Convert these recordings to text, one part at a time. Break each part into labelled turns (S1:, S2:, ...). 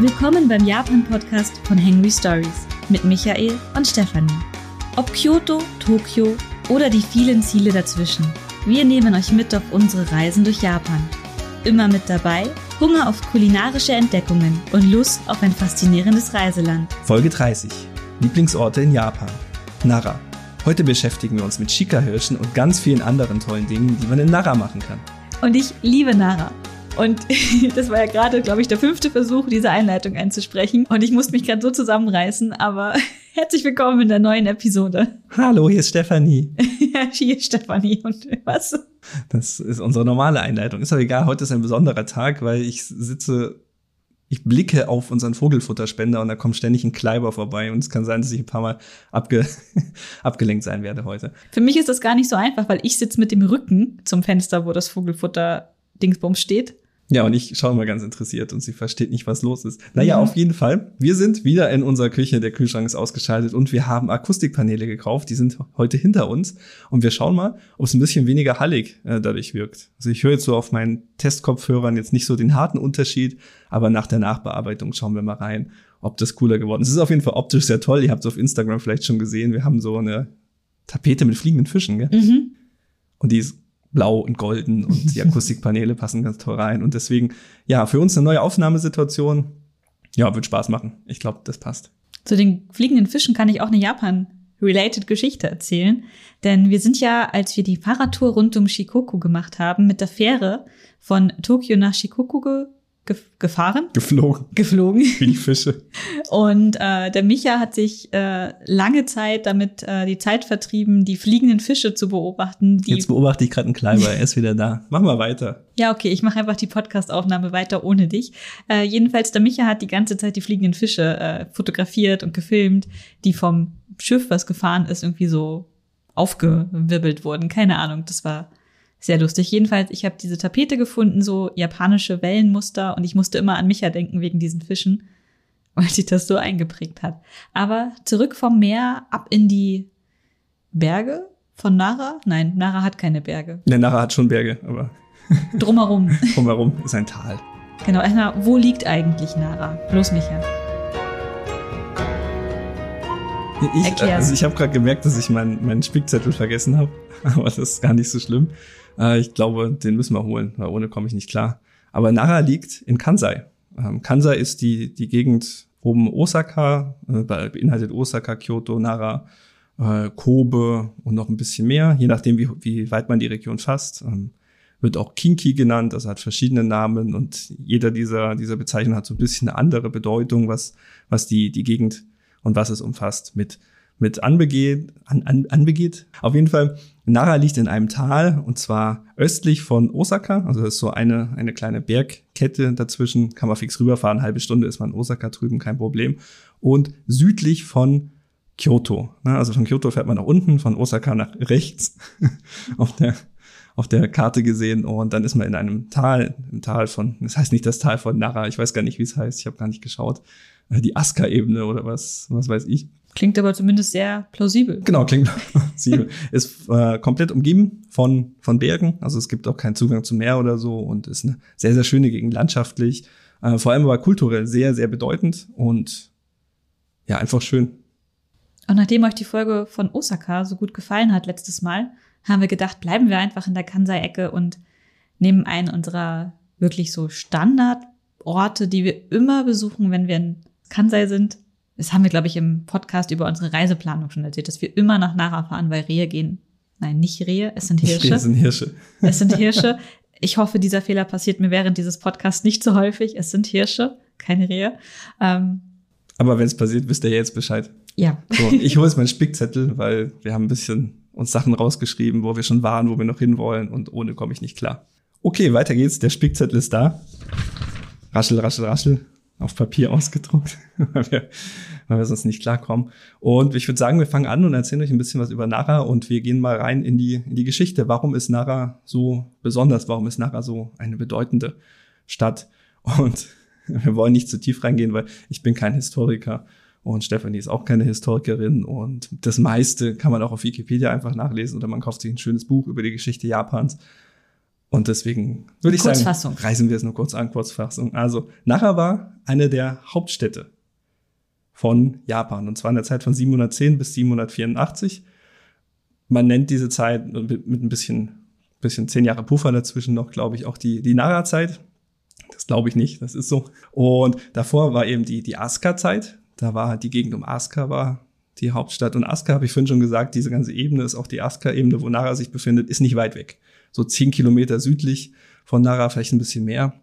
S1: Willkommen beim Japan-Podcast von Henry Stories mit Michael und Stefanie. Ob Kyoto, Tokio oder die vielen Ziele dazwischen, wir nehmen euch mit auf unsere Reisen durch Japan. Immer mit dabei Hunger auf kulinarische Entdeckungen und Lust auf ein faszinierendes Reiseland.
S2: Folge 30. Lieblingsorte in Japan. Nara. Heute beschäftigen wir uns mit Shika-Hirschen und ganz vielen anderen tollen Dingen, die man in Nara machen kann.
S1: Und ich liebe Nara. Und das war ja gerade, glaube ich, der fünfte Versuch, diese Einleitung einzusprechen. Und ich musste mich gerade so zusammenreißen, aber herzlich willkommen in der neuen Episode.
S2: Hallo, hier ist Stefanie.
S1: ja, hier ist Stefanie. Und was?
S2: Das ist unsere normale Einleitung. Ist aber egal, heute ist ein besonderer Tag, weil ich sitze ich blicke auf unseren Vogelfutterspender und da kommt ständig ein Kleiber vorbei und es kann sein, dass ich ein paar Mal abge abgelenkt sein werde heute.
S1: Für mich ist das gar nicht so einfach, weil ich sitze mit dem Rücken zum Fenster, wo das Vogelfutter Dingsbums steht.
S2: Ja, und ich schaue mal ganz interessiert und sie versteht nicht, was los ist. Naja, mhm. auf jeden Fall. Wir sind wieder in unserer Küche. Der Kühlschrank ist ausgeschaltet und wir haben Akustikpaneele gekauft. Die sind heute hinter uns. Und wir schauen mal, ob es ein bisschen weniger hallig äh, dadurch wirkt. Also ich höre jetzt so auf meinen Testkopfhörern jetzt nicht so den harten Unterschied, aber nach der Nachbearbeitung schauen wir mal rein, ob das cooler geworden ist. Es ist auf jeden Fall optisch sehr toll. Ihr habt es auf Instagram vielleicht schon gesehen. Wir haben so eine Tapete mit fliegenden Fischen, gell? Mhm. Und die ist blau und golden und die Akustikpaneele passen ganz toll rein. Und deswegen, ja, für uns eine neue Aufnahmesituation. Ja, wird Spaß machen. Ich glaube, das passt.
S1: Zu den fliegenden Fischen kann ich auch eine Japan-related Geschichte erzählen. Denn wir sind ja, als wir die Fahrradtour rund um Shikoku gemacht haben, mit der Fähre von Tokio nach Shikoku gefahren.
S2: Geflogen.
S1: Geflogen.
S2: Wie die Fische.
S1: Und äh, der Micha hat sich äh, lange Zeit damit äh, die Zeit vertrieben, die fliegenden Fische zu beobachten. Die
S2: Jetzt beobachte ich gerade einen Kleiber, er ist wieder da. Mach mal weiter.
S1: Ja, okay, ich mache einfach die Podcastaufnahme weiter ohne dich. Äh, jedenfalls, der Micha hat die ganze Zeit die fliegenden Fische äh, fotografiert und gefilmt, die vom Schiff, was gefahren ist, irgendwie so aufgewirbelt wurden. Keine Ahnung, das war sehr lustig. Jedenfalls, ich habe diese Tapete gefunden, so japanische Wellenmuster und ich musste immer an Micha denken wegen diesen Fischen, weil sich das so eingeprägt hat. Aber zurück vom Meer ab in die Berge von Nara? Nein, Nara hat keine Berge.
S2: Ne, Nara hat schon Berge, aber
S1: drumherum.
S2: drumherum ist ein Tal.
S1: Genau, Anna, wo liegt eigentlich Nara? Bloß Micha.
S2: Ich, also ich habe gerade gemerkt, dass ich meinen mein Spickzettel vergessen habe, aber das ist gar nicht so schlimm. Äh, ich glaube, den müssen wir holen, weil ohne komme ich nicht klar. Aber Nara liegt in Kansai. Ähm, Kansai ist die, die Gegend oben Osaka, äh, beinhaltet Osaka, Kyoto, Nara, äh, Kobe und noch ein bisschen mehr, je nachdem, wie, wie weit man die Region fasst. Ähm, wird auch Kinki genannt, also hat verschiedene Namen und jeder dieser, dieser Bezeichnungen hat so ein bisschen eine andere Bedeutung, was, was die, die Gegend und was es umfasst mit mit anbegeht, an, an, anbegeht. Auf jeden Fall, Nara liegt in einem Tal und zwar östlich von Osaka. Also das ist so eine, eine kleine Bergkette dazwischen. Kann man fix rüberfahren. Halbe Stunde ist man in Osaka drüben, kein Problem. Und südlich von Kyoto. Ne? Also von Kyoto fährt man nach unten, von Osaka nach rechts auf der auf der Karte gesehen und dann ist man in einem Tal, im Tal von, das heißt nicht das Tal von Nara, ich weiß gar nicht, wie es heißt, ich habe gar nicht geschaut, die Aska-Ebene oder was, was weiß ich.
S1: Klingt aber zumindest sehr plausibel.
S2: Genau, klingt plausibel. ist äh, komplett umgeben von, von Bergen. Also es gibt auch keinen Zugang zum Meer oder so und ist eine sehr, sehr schöne Gegend landschaftlich. Äh, vor allem aber kulturell sehr, sehr bedeutend und ja, einfach schön.
S1: Und nachdem euch die Folge von Osaka so gut gefallen hat letztes Mal, haben wir gedacht, bleiben wir einfach in der Kansai-Ecke und nehmen einen unserer wirklich so Standardorte, die wir immer besuchen, wenn wir in Kansai sind, das haben wir, glaube ich, im Podcast über unsere Reiseplanung schon erzählt, dass wir immer nach Nara fahren, weil Rehe gehen. Nein, nicht Rehe, es sind Hirsche.
S2: Es sind Hirsche.
S1: Es sind Hirsche. Ich hoffe, dieser Fehler passiert mir während dieses Podcasts nicht so häufig. Es sind Hirsche, keine Rehe. Ähm,
S2: Aber wenn es passiert, wisst ihr jetzt Bescheid.
S1: Ja.
S2: So, ich hole jetzt meinen Spickzettel, weil wir haben ein bisschen uns Sachen rausgeschrieben, wo wir schon waren, wo wir noch hinwollen und ohne komme ich nicht klar. Okay, weiter geht's. Der Spickzettel ist da. Raschel, raschel, raschel auf Papier ausgedruckt, weil, wir, weil wir sonst nicht klarkommen. Und ich würde sagen, wir fangen an und erzählen euch ein bisschen was über Nara und wir gehen mal rein in die, in die Geschichte. Warum ist Nara so besonders? Warum ist Nara so eine bedeutende Stadt? Und wir wollen nicht zu tief reingehen, weil ich bin kein Historiker und Stefanie ist auch keine Historikerin und das meiste kann man auch auf Wikipedia einfach nachlesen oder man kauft sich ein schönes Buch über die Geschichte Japans. Und deswegen würde ich sagen, reißen wir es nur kurz an, Kurzfassung. Also Nara war eine der Hauptstädte von Japan und zwar in der Zeit von 710 bis 784. Man nennt diese Zeit mit, mit ein bisschen, bisschen zehn Jahre Puffer dazwischen noch, glaube ich, auch die, die Nara-Zeit. Das glaube ich nicht, das ist so. Und davor war eben die, die Asuka-Zeit. Da war die Gegend um Asuka war die Hauptstadt. Und Asuka, habe ich vorhin schon gesagt, diese ganze Ebene ist auch die Asuka-Ebene, wo Nara sich befindet, ist nicht weit weg. So zehn Kilometer südlich von Nara, vielleicht ein bisschen mehr.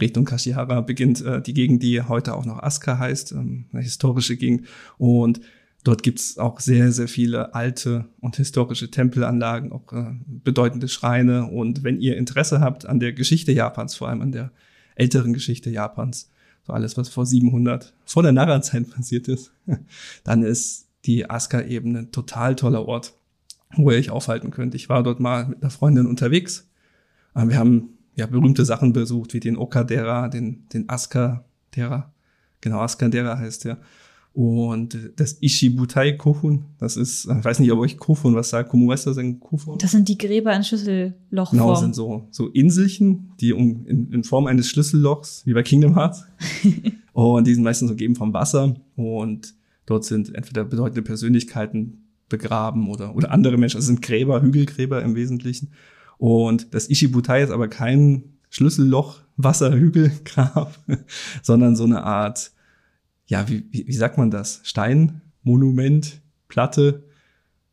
S2: Richtung Kashihara beginnt äh, die Gegend, die heute auch noch Asuka heißt, ähm, eine historische Gegend. Und dort gibt's auch sehr, sehr viele alte und historische Tempelanlagen, auch äh, bedeutende Schreine. Und wenn ihr Interesse habt an der Geschichte Japans, vor allem an der älteren Geschichte Japans, so alles, was vor 700, vor der Nara-Zeit passiert ist, dann ist die Asuka-Ebene ein total toller Ort, wo ihr euch aufhalten könnt. Ich war dort mal mit einer Freundin unterwegs. Wir haben ja berühmte Sachen besucht, wie den Okadera, den, den Asuka-Dera. Genau, Asuka-Dera heißt der. Und das Ishibutai Kofun, das ist, ich weiß nicht, ob euch Kofun was sagt. Komu weißt du, das ein Kofun?
S1: Das sind die Gräber in Schlüssellochform.
S2: Genau, das sind so, so Inselchen, die um, in, in Form eines Schlüssellochs, wie bei Kingdom Hearts. und die sind meistens umgeben vom Wasser. Und dort sind entweder bedeutende Persönlichkeiten begraben oder, oder andere Menschen. Das sind Gräber, Hügelgräber im Wesentlichen. Und das Ishibutai ist aber kein Schlüsselloch, Wasserhügelgrab, sondern so eine Art ja, wie, wie, wie sagt man das? Steinmonument, Platte,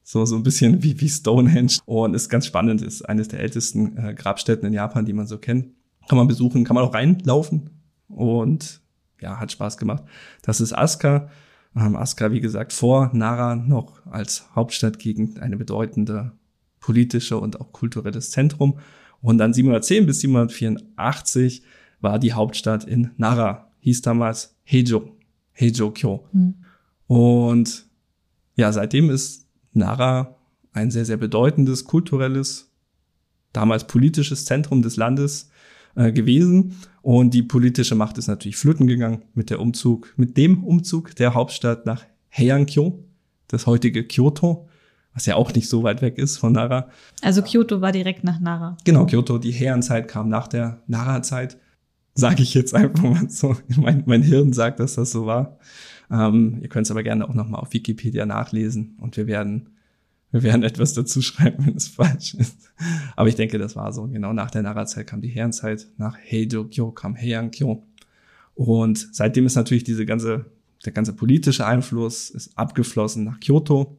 S2: so, so ein bisschen wie, wie Stonehenge. Und ist ganz spannend, ist eines der ältesten äh, Grabstätten in Japan, die man so kennt. Kann man besuchen, kann man auch reinlaufen. Und ja, hat Spaß gemacht. Das ist Asuka. Ähm, Asuka, wie gesagt, vor Nara noch als Hauptstadtgegend eine bedeutende politische und auch kulturelles Zentrum. Und dann 710 bis 784 war die Hauptstadt in Nara, hieß damals Heijo. Heijokyo. Mhm. Und ja, seitdem ist Nara ein sehr, sehr bedeutendes kulturelles, damals politisches Zentrum des Landes äh, gewesen. Und die politische Macht ist natürlich flöten gegangen mit der Umzug, mit dem Umzug der Hauptstadt nach Heiankyo, das heutige Kyoto, was ja auch nicht so weit weg ist von Nara.
S1: Also Kyoto war direkt nach Nara.
S2: Genau, Kyoto, die Heian-Zeit kam nach der Nara-Zeit sage ich jetzt einfach mal so. Mein, mein Hirn sagt, dass das so war. Ähm, ihr könnt es aber gerne auch nochmal auf Wikipedia nachlesen und wir werden, wir werden etwas dazu schreiben, wenn es falsch ist. Aber ich denke, das war so. Genau nach der Nara-Zeit kam die Herrenzeit, nach Heijokyo kam Heiankyo. Und seitdem ist natürlich diese ganze, der ganze politische Einfluss ist abgeflossen nach Kyoto,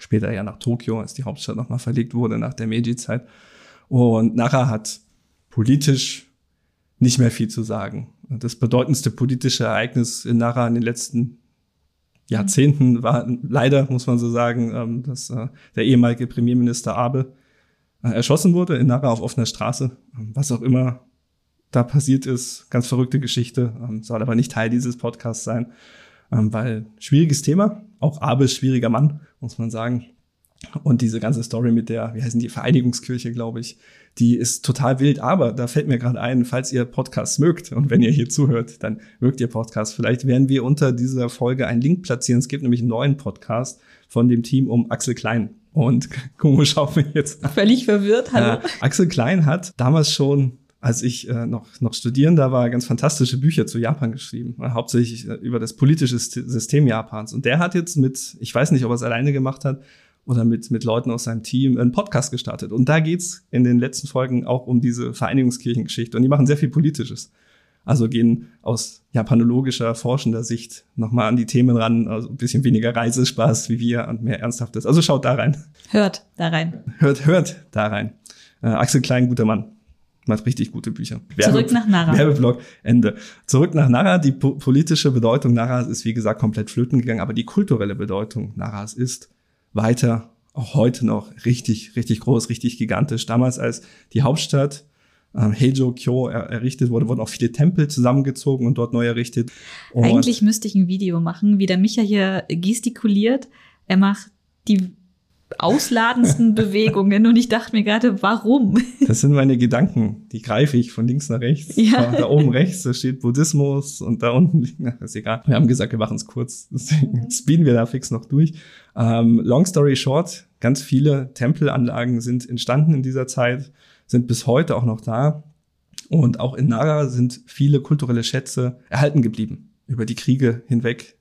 S2: später ja nach Tokio, als die Hauptstadt nochmal verlegt wurde nach der Meiji-Zeit. Und Nara hat politisch nicht mehr viel zu sagen. Das bedeutendste politische Ereignis in Nara in den letzten Jahrzehnten war leider, muss man so sagen, ähm, dass äh, der ehemalige Premierminister Abe äh, erschossen wurde in Nara auf offener Straße. Ähm, was auch immer da passiert ist, ganz verrückte Geschichte, ähm, soll aber nicht Teil dieses Podcasts sein, weil schwieriges Thema, auch Abe ist schwieriger Mann, muss man sagen. Und diese ganze Story mit der, wie heißen die, Vereinigungskirche, glaube ich, die ist total wild. Aber da fällt mir gerade ein, falls ihr Podcasts mögt und wenn ihr hier zuhört, dann mögt ihr Podcasts. Vielleicht werden wir unter dieser Folge einen Link platzieren. Es gibt nämlich einen neuen Podcast von dem Team um Axel Klein. Und Kumo schaut mich jetzt
S1: an. Völlig verwirrt, hallo.
S2: Äh, Axel Klein hat damals schon als ich äh, noch, noch Studierender war, ganz fantastische Bücher zu Japan geschrieben, äh, hauptsächlich äh, über das politische System Japans. Und der hat jetzt mit, ich weiß nicht, ob er es alleine gemacht hat, oder mit, mit Leuten aus seinem Team einen Podcast gestartet. Und da geht's in den letzten Folgen auch um diese Vereinigungskirchengeschichte. Und die machen sehr viel Politisches. Also gehen aus japanologischer, forschender Sicht nochmal an die Themen ran. Also ein bisschen weniger Reisespaß wie wir und mehr Ernsthaftes. Also schaut da rein.
S1: Hört da rein.
S2: Hört, hört da rein. Äh, Axel Klein, guter Mann. Macht richtig gute Bücher.
S1: Werbe Zurück nach Nara.
S2: Werbeblock, Ende. Zurück nach Nara. Die po politische Bedeutung Naras ist, wie gesagt, komplett flöten gegangen. Aber die kulturelle Bedeutung Naras ist weiter, auch heute noch richtig, richtig groß, richtig gigantisch. Damals, als die Hauptstadt ähm, Heijo-kyo er errichtet wurde, wurden auch viele Tempel zusammengezogen und dort neu errichtet.
S1: Und Eigentlich müsste ich ein Video machen, wie der Micha hier gestikuliert. Er macht die ausladendsten Bewegungen und ich dachte mir gerade, warum?
S2: Das sind meine Gedanken, die greife ich von links nach rechts. Ja. Da oben rechts, da steht Buddhismus und da unten, na, ist egal. Wir haben gesagt, wir machen es kurz, deswegen speeden wir da fix noch durch. Ähm, long story short, ganz viele Tempelanlagen sind entstanden in dieser Zeit. sind bis heute auch noch da. Und auch in Nara sind viele kulturelle Schätze erhalten geblieben über die Kriege hinweg,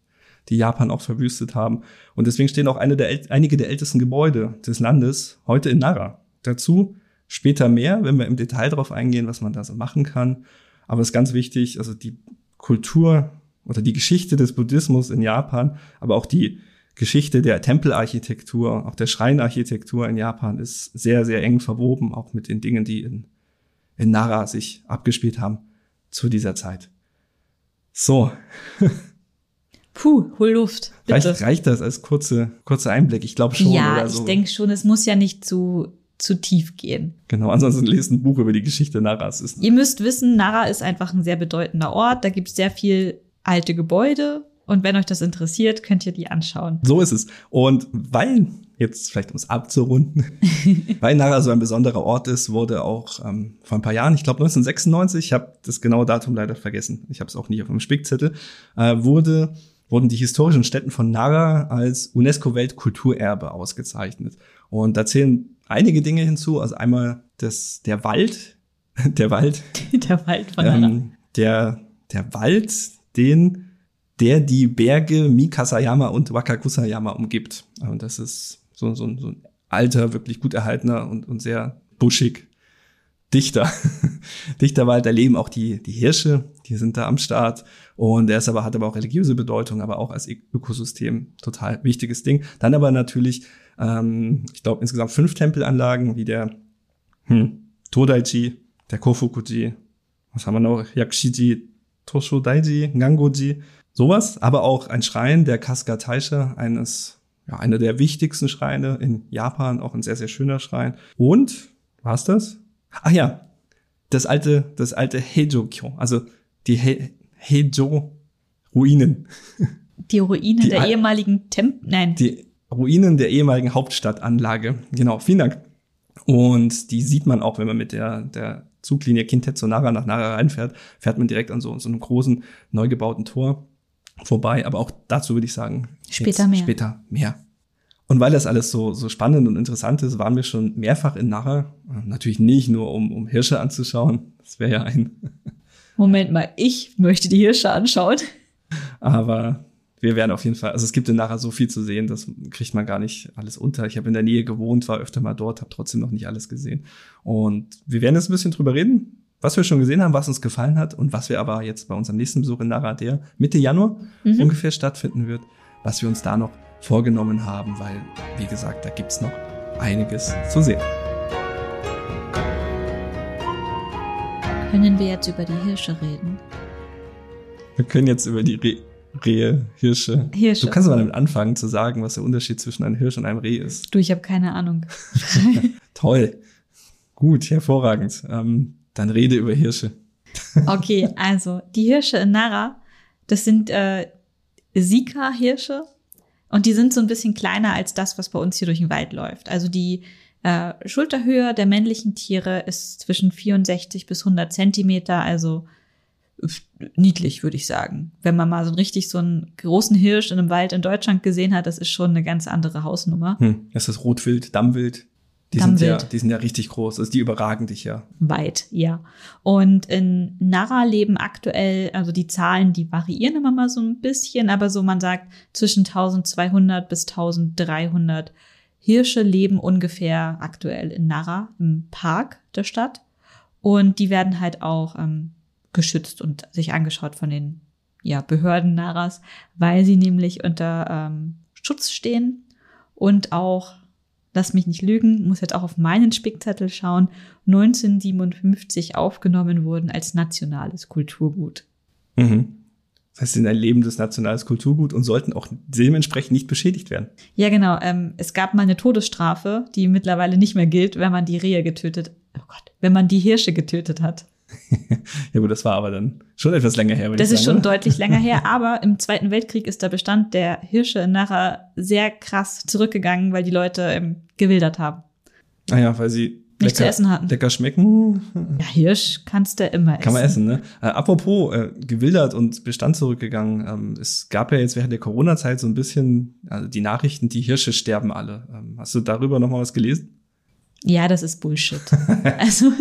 S2: die Japan auch verwüstet haben. Und deswegen stehen auch der, einige der ältesten Gebäude des Landes heute in Nara. Dazu später mehr, wenn wir im Detail darauf eingehen, was man da so machen kann. Aber es ist ganz wichtig, also die Kultur oder die Geschichte des Buddhismus in Japan, aber auch die Geschichte der Tempelarchitektur, auch der Schreinarchitektur in Japan ist sehr, sehr eng verwoben, auch mit den Dingen, die in, in Nara sich abgespielt haben zu dieser Zeit. So.
S1: Puh, hol Luft.
S2: Reicht, reicht das als kurze, kurzer Einblick? Ich glaube schon.
S1: Ja, ich so. denke schon, es muss ja nicht zu, zu tief gehen.
S2: Genau, ansonsten lest ein Buch über die Geschichte Naras.
S1: Ist Ihr müsst wissen, Nara ist einfach ein sehr bedeutender Ort. Da gibt es sehr viel alte Gebäude. Und wenn euch das interessiert, könnt ihr die anschauen.
S2: So ist es. Und weil, jetzt vielleicht um es abzurunden, weil Nara so ein besonderer Ort ist, wurde auch ähm, vor ein paar Jahren, ich glaube 1996, ich habe das genaue Datum leider vergessen, ich habe es auch nicht auf dem Spickzettel, äh, wurde wurden die historischen Städten von Nara als UNESCO-Weltkulturerbe ausgezeichnet. Und da zählen einige Dinge hinzu. Also einmal das, der Wald, der Wald.
S1: Der Wald von Nara. Ähm,
S2: der, der Wald, den, der die Berge Mikasayama und Wakakusayama umgibt. Und das ist so, so, so ein alter, wirklich gut erhaltener und, und sehr buschig dichter, dichter Wald. Da leben auch die, die Hirsche, die sind da am Start. Und er ist aber, hat aber auch religiöse Bedeutung, aber auch als Ökosystem total wichtiges Ding. Dann aber natürlich, ähm, ich glaube, insgesamt fünf Tempelanlagen, wie der hm, Todaichi, der Kofukuji, was haben wir noch? Yakshiji, Toshodaiji, Ngangoji, sowas. Aber auch ein Schrein, der Kaska Taisha, eines, ja, einer der wichtigsten Schreine in Japan, auch ein sehr, sehr schöner Schrein. Und, war's das? Ach ja, das alte, das alte Heijokyo, also die He Heijo-Ruinen.
S1: Die Ruinen die der ehemaligen Temp, nein.
S2: Die Ruinen der ehemaligen Hauptstadtanlage. Genau, vielen Dank. Und die sieht man auch, wenn man mit der, der Zuglinie Kintetsu Nara nach Nara reinfährt, fährt man direkt an so, so einem großen, neu gebauten Tor vorbei. Aber auch dazu würde ich sagen,
S1: später mehr.
S2: Später mehr. Und weil das alles so, so spannend und interessant ist, waren wir schon mehrfach in Narre. Natürlich nicht nur, um, um Hirsche anzuschauen. Das wäre ja ein.
S1: Moment mal, ich möchte die Hirsche anschauen.
S2: Aber wir werden auf jeden Fall, also es gibt in Narre so viel zu sehen, das kriegt man gar nicht alles unter. Ich habe in der Nähe gewohnt, war öfter mal dort, habe trotzdem noch nicht alles gesehen. Und wir werden jetzt ein bisschen drüber reden, was wir schon gesehen haben, was uns gefallen hat und was wir aber jetzt bei unserem nächsten Besuch in Narra, der Mitte Januar mhm. ungefähr stattfinden wird, was wir uns da noch vorgenommen haben, weil, wie gesagt, da gibt's noch einiges zu sehen.
S1: Können wir jetzt über die Hirsche reden?
S2: Wir können jetzt über die Re Rehe, Hirsche. Hirsche. Du kannst mal damit anfangen zu sagen, was der Unterschied zwischen einem Hirsch und einem Reh ist.
S1: Du, ich habe keine Ahnung.
S2: Toll. Gut, hervorragend. Ähm, dann rede über Hirsche.
S1: okay, also die Hirsche in Nara, das sind äh, Sika-Hirsche und die sind so ein bisschen kleiner als das, was bei uns hier durch den Wald läuft. Also die äh, Schulterhöhe der männlichen Tiere ist zwischen 64 bis 100 Zentimeter, also niedlich, würde ich sagen. Wenn man mal so richtig so einen großen Hirsch in einem Wald in Deutschland gesehen hat, das ist schon eine ganz andere Hausnummer.
S2: Hm. Ist das Rotwild, Dammwild? Die sind, ja, die sind ja richtig groß, also die überragen dich ja.
S1: Weit, ja. Und in Nara leben aktuell, also die Zahlen, die variieren immer mal so ein bisschen, aber so man sagt, zwischen 1200 bis 1300 Hirsche leben ungefähr aktuell in Nara, im Park der Stadt. Und die werden halt auch ähm, geschützt und sich angeschaut von den ja, Behörden Naras, weil sie nämlich unter ähm, Schutz stehen und auch lass mich nicht lügen, muss jetzt auch auf meinen Spickzettel schauen, 1957 aufgenommen wurden als nationales Kulturgut.
S2: Mhm. Das heißt, sie sind ein lebendes nationales Kulturgut und sollten auch dementsprechend nicht beschädigt werden.
S1: Ja, genau. Ähm, es gab mal eine Todesstrafe, die mittlerweile nicht mehr gilt, wenn man die Rehe getötet, oh Gott, wenn man die Hirsche getötet hat.
S2: ja gut, das war aber dann schon etwas länger her.
S1: Das ist sagen, schon oder? deutlich länger her, aber im Zweiten Weltkrieg ist der Bestand der Hirsche nachher sehr krass zurückgegangen, weil die Leute ähm, gewildert haben.
S2: Naja, ah weil sie
S1: nicht zu essen hatten.
S2: Lecker schmecken.
S1: Ja, Hirsch kannst du immer essen.
S2: Kann man essen, ne? Äh, apropos äh, gewildert und Bestand zurückgegangen. Ähm, es gab ja jetzt während der Corona-Zeit so ein bisschen also die Nachrichten, die Hirsche sterben alle. Ähm, hast du darüber noch mal was gelesen?
S1: Ja, das ist Bullshit. also,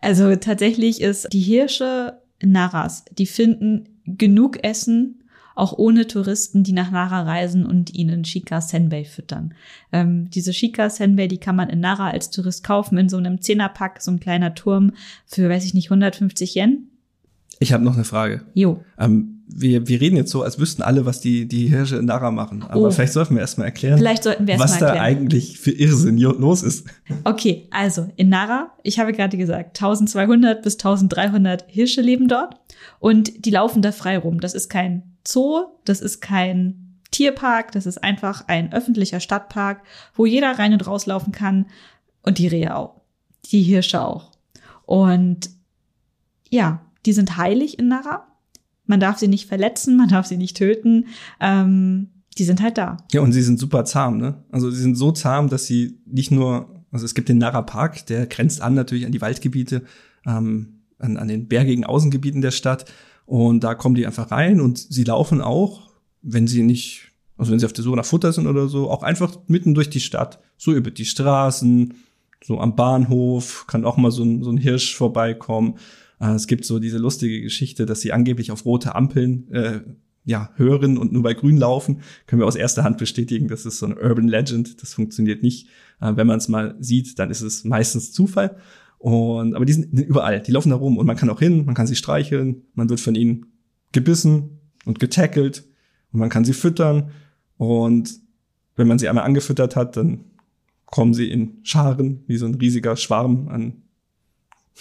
S1: also tatsächlich ist die Hirsche Naras, die finden genug Essen, auch ohne Touristen, die nach Nara reisen und ihnen Shika Senbei füttern. Ähm, diese Shika Senbei, die kann man in Nara als Tourist kaufen, in so einem Zehnerpack, so ein kleiner Turm für, weiß ich nicht, 150 Yen.
S2: Ich habe noch eine Frage.
S1: Jo.
S2: Ähm, wir, wir reden jetzt so, als wüssten alle, was die, die Hirsche in Nara machen. Aber oh. vielleicht sollten wir erstmal erklären,
S1: vielleicht sollten wir erst
S2: was da eigentlich für Irrsinn los ist.
S1: Okay, also in Nara, ich habe gerade gesagt, 1200 bis 1300 Hirsche leben dort und die laufen da frei rum. Das ist kein Zoo, das ist kein Tierpark, das ist einfach ein öffentlicher Stadtpark, wo jeder rein und rauslaufen kann und die Rehe auch, die Hirsche auch. Und ja, die sind heilig in Nara. Man darf sie nicht verletzen, man darf sie nicht töten. Ähm, die sind halt da.
S2: Ja, und sie sind super zahm, ne? Also sie sind so zahm, dass sie nicht nur, also es gibt den Nara Park, der grenzt an natürlich an die Waldgebiete, ähm, an, an den bergigen Außengebieten der Stadt. Und da kommen die einfach rein und sie laufen auch, wenn sie nicht, also wenn sie auf der Suche nach Futter sind oder so, auch einfach mitten durch die Stadt, so über die Straßen, so am Bahnhof, kann auch mal so ein, so ein Hirsch vorbeikommen. Äh, es gibt so diese lustige Geschichte, dass sie angeblich auf rote Ampeln äh, ja, hören und nur bei grün laufen. Können wir aus erster Hand bestätigen, das ist so eine Urban Legend. Das funktioniert nicht. Äh, wenn man es mal sieht, dann ist es meistens Zufall. Und, aber die sind überall, die laufen da rum und man kann auch hin, man kann sie streicheln, man wird von ihnen gebissen und getackelt und man kann sie füttern. Und wenn man sie einmal angefüttert hat, dann kommen sie in Scharen, wie so ein riesiger Schwarm an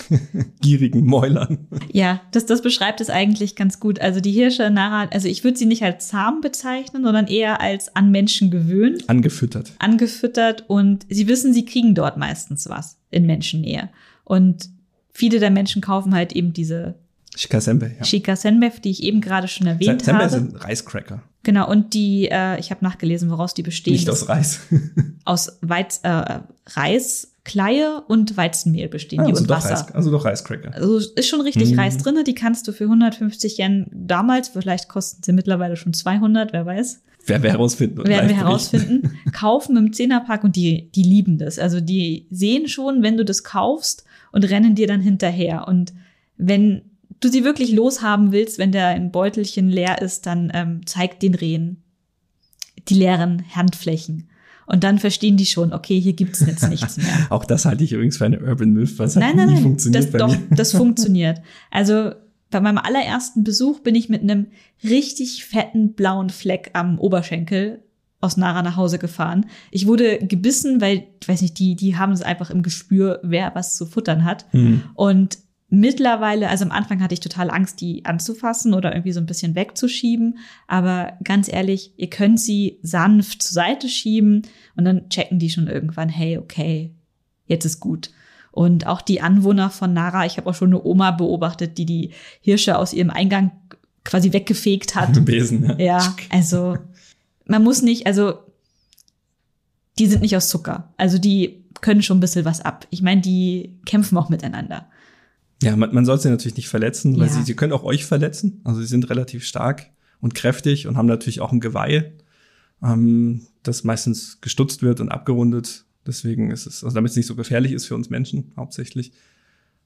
S2: gierigen Mäulern.
S1: Ja, das, das beschreibt es eigentlich ganz gut. Also die Hirsche, Nara, also ich würde sie nicht als zahm bezeichnen, sondern eher als an Menschen gewöhnt.
S2: Angefüttert.
S1: Angefüttert und sie wissen, sie kriegen dort meistens was in Menschennähe. Und viele der Menschen kaufen halt eben diese
S2: Shikasenbe, ja.
S1: Shikasenbe, die ich eben gerade schon erwähnt
S2: Senbe
S1: habe.
S2: sind Reiscracker.
S1: Genau, und die, äh, ich habe nachgelesen, woraus die bestehen.
S2: Nicht aus Reis.
S1: aus Weiz, äh, Reis, Kleie und Weizenmehl bestehen
S2: ah,
S1: die
S2: also
S1: und
S2: doch
S1: Wasser.
S2: Reis, also doch Reiscracker.
S1: Also ist schon richtig mhm. Reis drinne. Die kannst du für 150 Yen damals, vielleicht kosten sie mittlerweile schon 200, wer weiß.
S2: Werden wir herausfinden.
S1: Werden wir herausfinden. kaufen im Zehnerpack und die, die lieben das. Also die sehen schon, wenn du das kaufst und rennen dir dann hinterher. Und wenn du sie wirklich loshaben willst, wenn der ein Beutelchen leer ist, dann ähm, zeig den Rehen die leeren Handflächen. Und dann verstehen die schon, okay, hier gibt's jetzt nichts mehr.
S2: Auch das halte ich übrigens für eine Urban Myth, was
S1: nein,
S2: halt
S1: nein, nein,
S2: funktioniert
S1: das,
S2: bei
S1: doch,
S2: mir.
S1: das funktioniert. Also bei meinem allerersten Besuch bin ich mit einem richtig fetten blauen Fleck am Oberschenkel aus Nara nach Hause gefahren. Ich wurde gebissen, weil, ich weiß nicht, die, die haben es einfach im Gespür, wer was zu futtern hat.
S2: Mhm.
S1: Und mittlerweile, also am Anfang hatte ich total Angst, die anzufassen oder irgendwie so ein bisschen wegzuschieben. Aber ganz ehrlich, ihr könnt sie sanft zur Seite schieben und dann checken die schon irgendwann, hey, okay, jetzt ist gut. Und auch die Anwohner von Nara, ich habe auch schon eine Oma beobachtet, die die Hirsche aus ihrem Eingang quasi weggefegt hat.
S2: Besen, ja.
S1: Ja, also man muss nicht, also die sind nicht aus Zucker. Also die können schon ein bisschen was ab. Ich meine, die kämpfen auch miteinander.
S2: Ja, man, man soll sie natürlich nicht verletzen, weil
S1: Ja.
S2: sie, sie können auch euch verletzen. Also sie sind relativ stark und kräftig und haben natürlich auch ein Geweih, ähm, das meistens gestutzt wird und abgerundet. Deswegen ist es, also damit es nicht so gefährlich ist für uns Menschen hauptsächlich.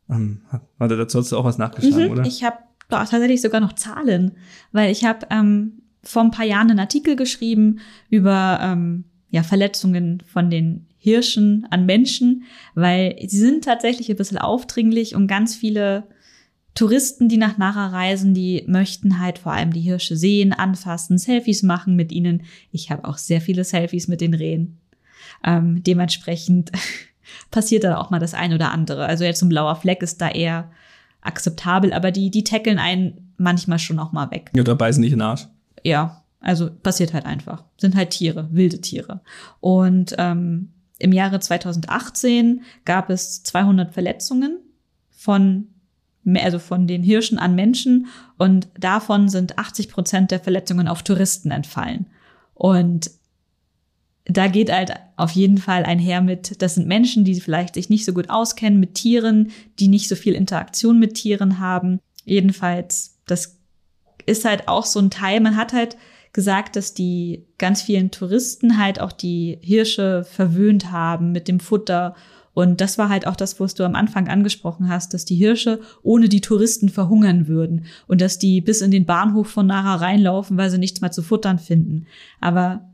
S2: Ähm, hat er dazu hast du auch was nachgeschlagen,
S1: Mhm,
S2: oder?
S1: Ich habe tatsächlich sogar noch Zahlen, weil ich habe ähm, vor ein paar Jahren einen Artikel geschrieben über ähm, ja, Verletzungen von den Hirschen an Menschen, weil sie sind tatsächlich ein bisschen aufdringlich und ganz viele Touristen, die nach Nara reisen, die möchten halt vor allem die Hirsche sehen, anfassen, Selfies machen mit ihnen. Ich habe auch sehr viele Selfies mit den Rehen. Ähm, dementsprechend passiert da auch mal das ein oder andere. Also jetzt ein blauer Fleck ist da eher akzeptabel, aber die, die tackeln einen manchmal schon auch mal weg.
S2: ja, oder beißen nicht in den Arsch.
S1: Ja, also passiert halt einfach. Sind halt Tiere, wilde Tiere. Und ähm, im Jahre 2018 gab es 200 Verletzungen von also von den Hirschen an Menschen und davon sind 80 Prozent der Verletzungen auf Touristen entfallen. Und da geht halt auf jeden Fall einher mit, das sind Menschen, die vielleicht sich nicht so gut auskennen mit Tieren, die nicht so viel Interaktion mit Tieren haben. Jedenfalls, das ist halt auch so ein Teil, man hat halt gesagt, dass die ganz vielen Touristen halt auch die Hirsche verwöhnt haben mit dem Futter. Und das war halt auch das, was du am Anfang angesprochen hast, dass die Hirsche ohne die Touristen verhungern würden und dass die bis in den Bahnhof von Nara reinlaufen, weil sie nichts mehr zu futtern finden. Aber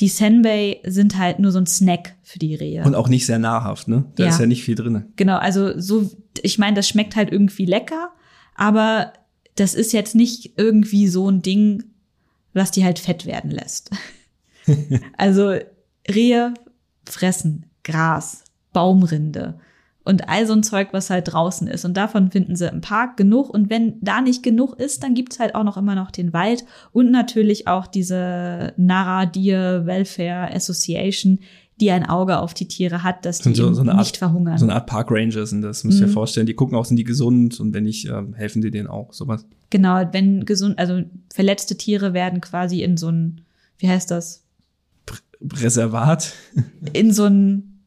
S1: die Senbei sind halt nur so ein Snack für die Rehe.
S2: Und auch nicht sehr nahrhaft, ne? Da ja. ist ja nicht viel drin.
S1: Genau, also so, ich meine, das schmeckt halt irgendwie lecker, aber das ist jetzt nicht irgendwie so ein Ding, was die halt fett werden lässt. also Rehe fressen Gras, Baumrinde und all so ein Zeug, was halt draußen ist. Und davon finden sie im Park genug. Und wenn da nicht genug ist, dann gibt's halt auch noch immer noch den Wald und natürlich auch diese Nara Deer Welfare Association, die ein Auge auf die Tiere hat, dass die so, so nicht
S2: Art,
S1: verhungern.
S2: So eine Art Park Ranger sind das, müsst ihr mhm. vorstellen. Die gucken auch, sind die gesund und wenn nicht, ähm, helfen die denen auch, sowas.
S1: Genau, wenn gesund, also verletzte Tiere werden quasi in so ein, wie heißt das?
S2: Reservat?
S1: In so ein,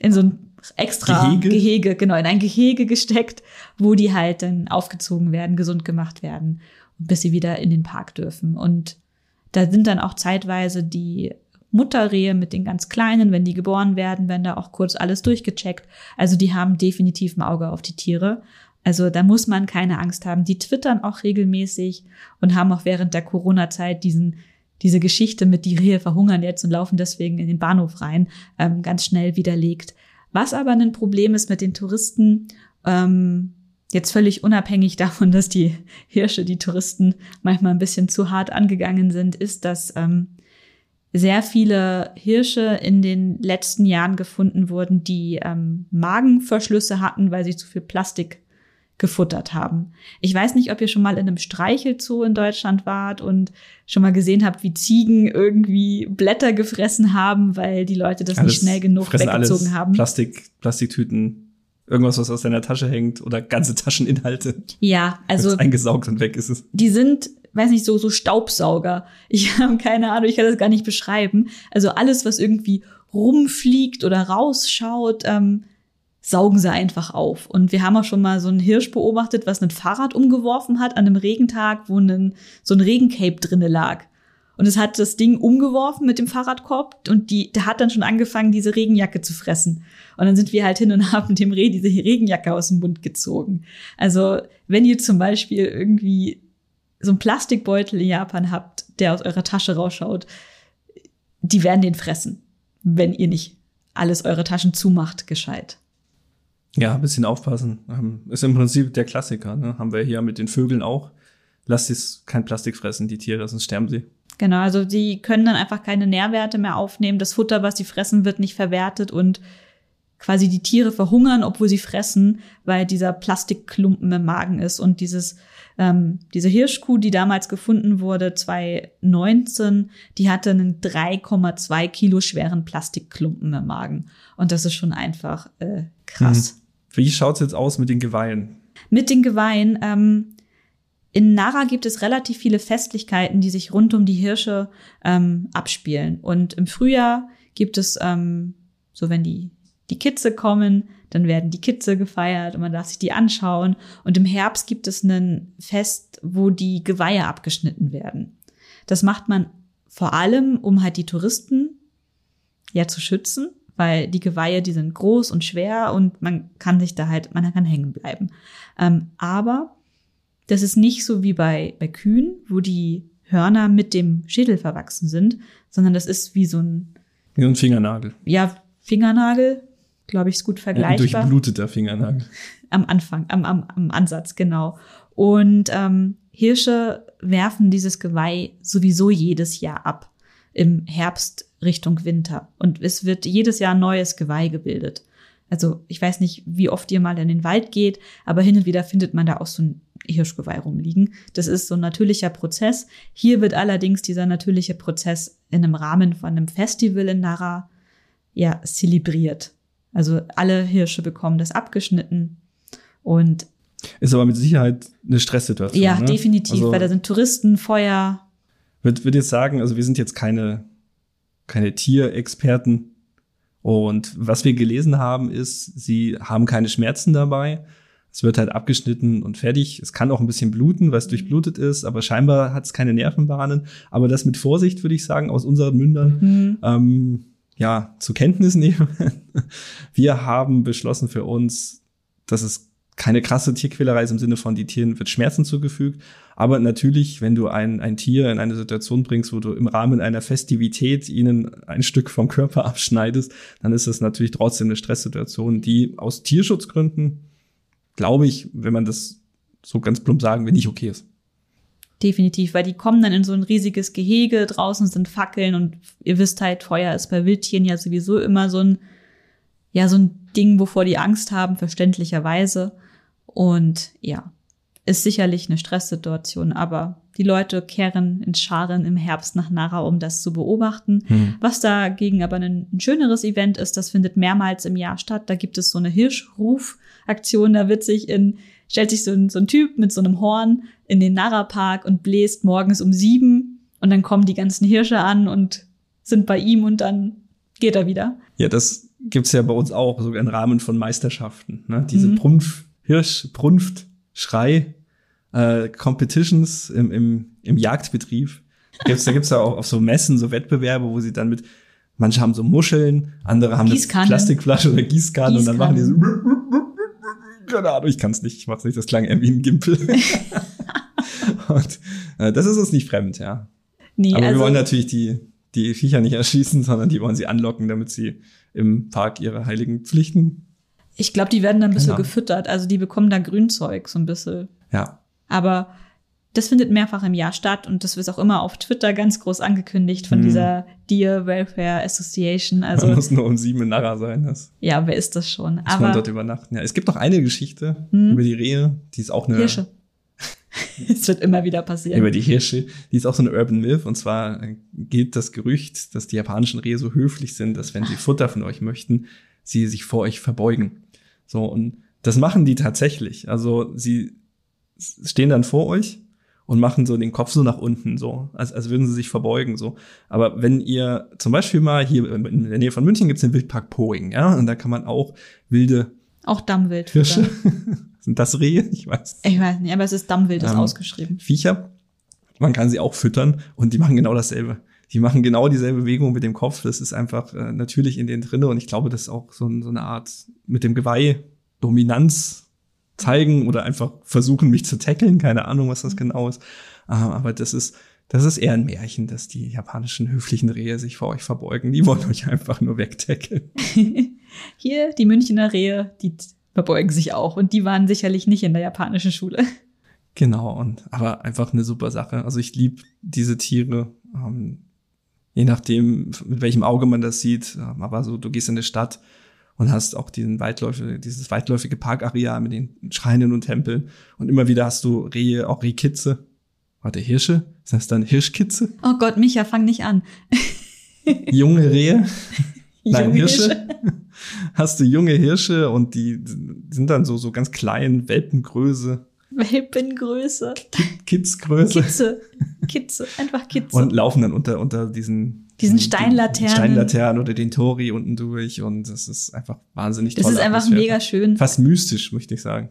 S1: in so ein extra Gehege? Gehege, genau, in ein Gehege gesteckt, wo die halt dann aufgezogen werden, gesund gemacht werden, bis sie wieder in den Park dürfen. Und da sind dann auch zeitweise die Mutterrehe mit den ganz Kleinen, wenn die geboren werden, werden da auch kurz alles durchgecheckt. Also die haben definitiv ein Auge auf die Tiere. Also da muss man keine Angst haben. Die twittern auch regelmäßig und haben auch während der Corona-Zeit diesen diese Geschichte mit die Rehe verhungern jetzt und laufen deswegen in den Bahnhof rein, ähm, ganz schnell widerlegt. Was aber ein Problem ist mit den Touristen, ähm, jetzt völlig unabhängig davon, dass die Hirsche, die Touristen manchmal ein bisschen zu hart angegangen sind, ist, dass ähm, sehr viele Hirsche in den letzten Jahren gefunden wurden, die ähm, Magenverschlüsse hatten, weil sie zu viel Plastik gefuttert haben. Ich weiß nicht, ob ihr schon mal in einem Streichelzoo in Deutschland wart und schon mal gesehen habt, wie Ziegen irgendwie Blätter gefressen haben, weil die Leute das alles nicht schnell genug weggezogen haben.
S2: Plastik, Plastiktüten, irgendwas, was aus deiner Tasche hängt oder ganze Tascheninhalte.
S1: Ja, also
S2: eingesaugt und weg ist es.
S1: Die sind weiß nicht, so, so Staubsauger. Ich habe keine Ahnung, ich kann das gar nicht beschreiben. Also alles, was irgendwie rumfliegt oder rausschaut, ähm, saugen sie einfach auf. Und wir haben auch schon mal so einen Hirsch beobachtet, was ein Fahrrad umgeworfen hat an einem Regentag, wo ein, so ein Regencape drinne lag. Und es hat das Ding umgeworfen mit dem Fahrradkorb und die, der hat dann schon angefangen, diese Regenjacke zu fressen. Und dann sind wir halt hin und haben dem Reh diese Regenjacke aus dem Mund gezogen. Also, wenn ihr zum Beispiel irgendwie so einen Plastikbeutel in Japan habt, der aus eurer Tasche rausschaut, die werden den fressen, wenn ihr nicht alles eure Taschen zumacht, gescheit.
S2: Ja, ein bisschen aufpassen. Ähm, ist im Prinzip der Klassiker, ne? Haben wir hier mit den Vögeln auch. Lasst es kein Plastik fressen, die Tiere, sonst sterben sie.
S1: Genau, also sie können dann einfach keine Nährwerte mehr aufnehmen. Das Futter, was sie fressen, wird nicht verwertet und quasi die Tiere verhungern, obwohl sie fressen, weil dieser Plastikklumpen im Magen ist und dieses ähm, diese Hirschkuh, die damals gefunden wurde, 2019, die hatte einen 3,2 Kilo schweren Plastikklumpen im Magen. Und das ist schon einfach äh, krass. Hm.
S2: Wie schaut's jetzt aus mit den Geweihen?
S1: Mit den Geweihen, ähm, in Nara gibt es relativ viele Festlichkeiten, die sich rund um die Hirsche ähm, abspielen. Und im Frühjahr gibt es, ähm, so wenn die, die Kitze kommen, dann werden die Kitze gefeiert und man darf sich die anschauen. Und im Herbst gibt es ein Fest, wo die Geweihe abgeschnitten werden. Das macht man vor allem, um halt die Touristen ja zu schützen, weil die Geweihe, die sind groß und schwer und man kann sich da halt, man kann hängen bleiben. Ähm, aber das ist nicht so wie bei, bei Kühen, wo die Hörner mit dem Schädel verwachsen sind, sondern das ist wie so ein
S2: wie ein Fingernagel.
S1: Ja, Fingernagel, glaube ich, ist gut vergleichbar.
S2: Ein durchbluteter Fingernagel.
S1: Am Anfang, am, am, am Ansatz, genau. Und ähm, Hirsche werfen dieses Geweih sowieso jedes Jahr ab. Im Herbst Richtung Winter. Und es wird jedes Jahr ein neues Geweih gebildet. Also ich weiß nicht, wie oft ihr mal in den Wald geht, aber hin und wieder findet man da auch so ein Hirschgeweih rumliegen. Das ist so ein natürlicher Prozess. Hier wird allerdings dieser natürliche Prozess in einem Rahmen von einem Festival in Nara ja zelebriert. Also alle Hirsche bekommen das abgeschnitten und
S2: ist aber mit Sicherheit eine Stresssituation.
S1: Ja, ne? definitiv, also, weil da sind Touristen, Feuer.
S2: Würde würd jetzt sagen, also wir sind jetzt keine, keine Tierexperten. Und was wir gelesen haben, ist, sie haben keine Schmerzen dabei. Es wird halt abgeschnitten und fertig. Es kann auch ein bisschen bluten, weil es durchblutet ist, aber scheinbar hat es keine Nervenbahnen. Aber das mit Vorsicht, würde ich sagen, aus unseren Mündern mhm. ähm, ja zur Kenntnis nehmen. Wir haben beschlossen für uns, dass es keine krasse Tierquälerei ist im Sinne von, die Tieren wird Schmerzen zugefügt. Aber natürlich, wenn du ein, ein Tier in eine Situation bringst, wo du im Rahmen einer Festivität ihnen ein Stück vom Körper abschneidest, dann ist das natürlich trotzdem eine Stresssituation, die aus Tierschutzgründen glaube ich, wenn man das so ganz plump sagen will, nicht okay ist.
S1: Definitiv, weil die kommen dann in so ein riesiges Gehege, draußen sind Fackeln und ihr wisst halt, Feuer ist bei Wildtieren ja sowieso immer so ein, ja, so ein Ding, wovor die Angst haben, verständlicherweise. Und ja, ist sicherlich eine Stresssituation, aber die Leute kehren ins Scharen im Herbst nach Nara, um das zu beobachten. Hm. Was dagegen aber ein, ein, schöneres Event ist, das findet mehrmals im Jahr statt. Da gibt es so eine Hirschrufaktion, da wird sich in, stellt sich so ein, so ein Typ mit so einem Horn in den Nara-Park und bläst morgens um sieben und dann kommen die ganzen Hirsche an und sind bei ihm und dann geht er wieder.
S2: Ja, das gibt's ja bei uns auch, sogar im Rahmen von Meisterschaften. Ne? Diese mhm. Prunf, Hirsch, Prunft, Schrei, äh, Competitions im, im, im Jagdbetrieb. Gibt's, da gibt's ja auch auf so Messen, so Wettbewerbe, wo sie dann mit, manche haben so Muscheln, andere haben eine Plastikflasche oder Gießkanne, Gießkanne und dann machen die so, keine Ahnung, ich kann's nicht, ich mach's nicht, das klang irgendwie ein Gimpel. und äh, das ist uns nicht fremd, ja. Nee, Aber also, wir wollen natürlich die, die Viecher nicht erschießen, sondern die wollen sie anlocken, damit sie im Park ihre heiligen Pflichten.
S1: Ich glaube, die werden dann ein bisschen genau. gefüttert, also die bekommen da Grünzeug so ein bisschen.
S2: Ja.
S1: Aber das findet mehrfach im Jahr statt und das wird auch immer auf Twitter ganz groß angekündigt von mhm. dieser Deer Welfare Association. Also
S2: man muss nur um sieben in Narra sein. Das
S1: ja, wer ist das schon?
S2: Muss Aber man dort übernachten. Ja, es gibt noch eine Geschichte mhm. über die Rehe, die ist auch eine
S1: Hirsche. Es wird immer wieder passieren.
S2: Über die Hirsche. Die ist auch so eine Urban Myth. Und zwar gilt das Gerücht, dass die japanischen Rehe so höflich sind, dass wenn sie Futter von euch möchten, sie sich vor euch verbeugen. So, und das machen die tatsächlich. Also sie stehen dann vor euch und machen so den Kopf so nach unten, so, als, als würden sie sich verbeugen, so. Aber wenn ihr zum Beispiel mal hier in der Nähe von München gibt's den Wildpark Poing, ja, und da kann man auch wilde
S1: auch Dammwild.
S2: Hirsche. Sind das Rehe? Ich weiß.
S1: Ich weiß nicht, aber es ist Dammwild, ist ähm, ausgeschrieben.
S2: Viecher. Man kann sie auch füttern und die machen genau dasselbe. Die machen genau dieselbe Bewegung mit dem Kopf. Das ist einfach äh, natürlich in denen drinne und ich glaube, das ist auch so, so eine Art mit dem Geweih Dominanz zeigen oder einfach versuchen, mich zu tackeln. Keine Ahnung, was das mhm. genau ist. Ähm, aber das ist, das ist eher ein Märchen, dass die japanischen höflichen Rehe sich vor euch verbeugen. Die wollen euch einfach nur wegtackeln.
S1: Hier, die Münchner Rehe, die verbeugen sich auch. Und die waren sicherlich nicht in der japanischen Schule.
S2: Genau, und aber einfach eine super Sache. Also ich liebe diese Tiere. Ähm, je nachdem, mit welchem Auge man das sieht. Ähm, aber so, du gehst in eine Stadt und hast auch diesen weitläufige, dieses weitläufige Parkareal mit den Schreinen und Tempeln. Und immer wieder hast du Rehe, auch Rehkitze. Warte, Hirsche? Ist das dann Hirschkitze?
S1: Oh Gott, Micha, fang nicht an.
S2: Junge Rehe? Nein, Hirsche. Hast du junge Hirsche und die sind dann so, so ganz klein, Welpengröße.
S1: Welpengröße.
S2: Kidsgröße.
S1: Kitze. Kitze. Einfach Kitze.
S2: Und laufen dann unter, unter diesen
S1: diesen Steinlaternen.
S2: Steinlaternen oder den Tori unten durch und das ist einfach wahnsinnig
S1: toll. Das ist einfach Atmosphäre. mega schön.
S2: Fast mystisch, möchte ich sagen.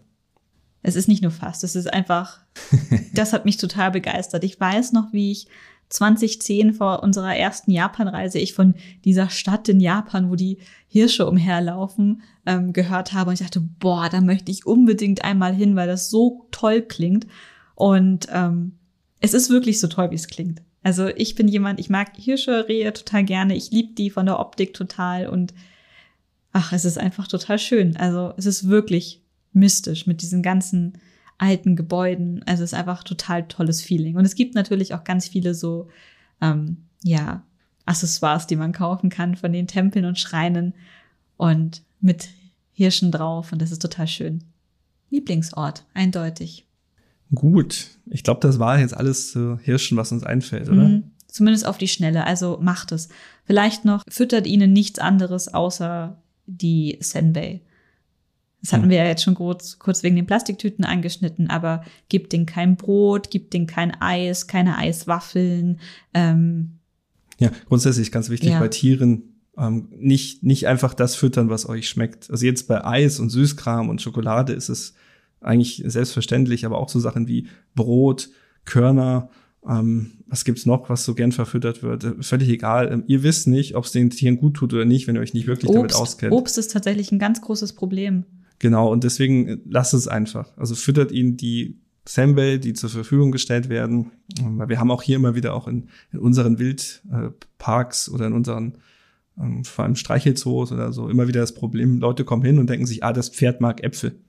S1: Es ist nicht nur fast, es ist einfach, das hat mich total begeistert. Ich weiß noch, wie ich 2010 vor unserer ersten Japanreise ich von dieser Stadt in Japan, wo die Hirsche umherlaufen, ähm, gehört habe. Und ich dachte, boah, da möchte ich unbedingt einmal hin, weil das so toll klingt. Und ähm, es ist wirklich so toll, wie es klingt. Also ich bin jemand, ich mag Hirsche, Rehe total gerne. Ich liebe die von der Optik total. Und ach, es ist einfach total schön. Also es ist wirklich mystisch mit diesen ganzen alten Gebäuden. Also es ist einfach total tolles Feeling. Und es gibt natürlich auch ganz viele so, ähm, ja, Accessoires, die man kaufen kann von den Tempeln und Schreinen und mit Hirschen drauf. Und das ist total schön. Lieblingsort, eindeutig.
S2: Gut, ich glaube, das war jetzt alles zu Hirschen, was uns einfällt, oder? Mhm.
S1: Zumindest auf die Schnelle. Also macht es. Vielleicht noch füttert ihnen nichts anderes außer die Senbei. Das hatten hm. wir ja jetzt schon kurz, kurz wegen den Plastiktüten angeschnitten, aber gibt denen kein Brot, gibt denen kein Eis, keine Eiswaffeln. Ähm,
S2: ja, grundsätzlich ganz wichtig ja. bei Tieren, ähm, nicht, nicht einfach das füttern, was euch schmeckt. Also jetzt bei Eis und Süßkram und Schokolade ist es eigentlich selbstverständlich, aber auch so Sachen wie Brot, Körner, ähm, was gibt's noch, was so gern verfüttert wird? Äh, völlig egal. Ähm, ihr wisst nicht, ob es den Tieren gut tut oder nicht, wenn ihr euch nicht wirklich
S1: Obst,
S2: damit auskennt.
S1: Obst ist tatsächlich ein ganz großes Problem.
S2: Genau, und deswegen äh, lasst es einfach. Also füttert ihnen die Sembel, die zur Verfügung gestellt werden. Weil wir haben auch hier immer wieder auch in, in unseren Wildparks oder in unseren ähm, vor allem Streichelzoos oder so immer wieder das Problem, Leute kommen hin und denken sich, ah, das Pferd mag Äpfel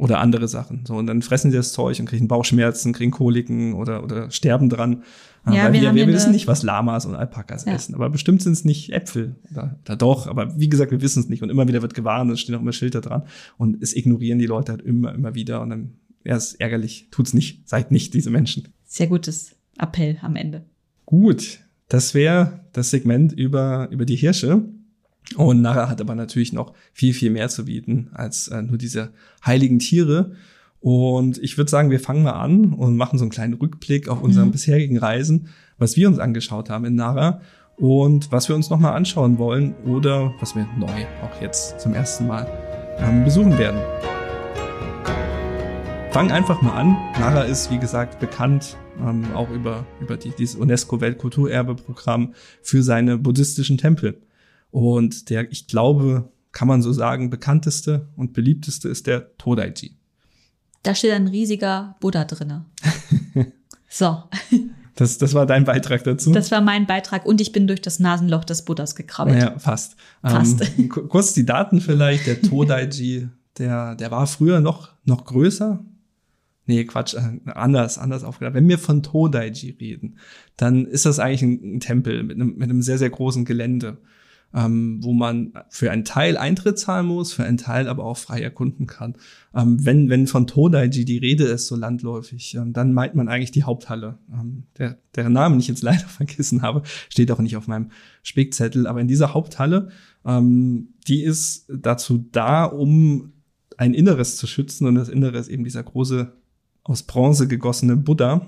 S2: oder andere Sachen. So, und dann fressen sie das Zeug und kriegen Bauchschmerzen, kriegen Koliken oder, oder sterben dran. Ja, Weil wir, wir, wir wissen nicht, was Lamas und Alpakas ja. essen. Aber bestimmt sind es nicht Äpfel. Oder, oder doch, aber wie gesagt, wir wissen es nicht. Und immer wieder wird gewarnt, es stehen auch immer Schilder dran. Und es ignorieren die Leute halt immer, immer wieder. Und dann, ja, ist ärgerlich. Tut's nicht. Seid nicht diese Menschen.
S1: Sehr gutes Appell am Ende.
S2: Gut. Das wäre das Segment über, über die Hirsche. Und Nara hat aber natürlich noch viel, viel mehr zu bieten als äh, nur diese heiligen Tiere. Und ich würde sagen, wir fangen mal an und machen so einen kleinen Rückblick auf unseren mhm. bisherigen Reisen, was wir uns angeschaut haben in Nara und was wir uns nochmal anschauen wollen oder was wir neu auch jetzt zum ersten Mal ähm, besuchen werden. Fang einfach mal an. Nara ist, wie gesagt, bekannt ähm, auch über, über die, dieses UNESCO-Weltkulturerbe-Programm für seine buddhistischen Tempel. Und der, ich glaube, kann man so sagen, bekannteste und beliebteste ist der Todaiji.
S1: Da steht ein riesiger Buddha drinne. so.
S2: Das, das war dein Beitrag dazu?
S1: Das war mein Beitrag und ich bin durch das Nasenloch des Buddhas gekrabbelt.
S2: Ja, fast. Fast. Ähm, kurz die Daten vielleicht. Der Todaiji, der, der war früher noch, noch größer. Nee, Quatsch, äh, anders, anders aufgedacht. Wenn wir von Todaiji reden, dann ist das eigentlich ein, ein Tempel mit einem, mit einem sehr, sehr großen Gelände ähm, wo man für einen Teil Eintritt zahlen muss, für einen Teil aber auch frei erkunden kann. Ähm, wenn, wenn von Todaiji die Rede ist, so landläufig, ähm, dann meint man eigentlich die Haupthalle. Ähm, der, deren Namen ich jetzt leider vergessen habe, steht auch nicht auf meinem Spickzettel, aber in dieser Haupthalle, ähm, die ist dazu da, um ein Inneres zu schützen und das Innere ist eben dieser große aus Bronze gegossene Buddha,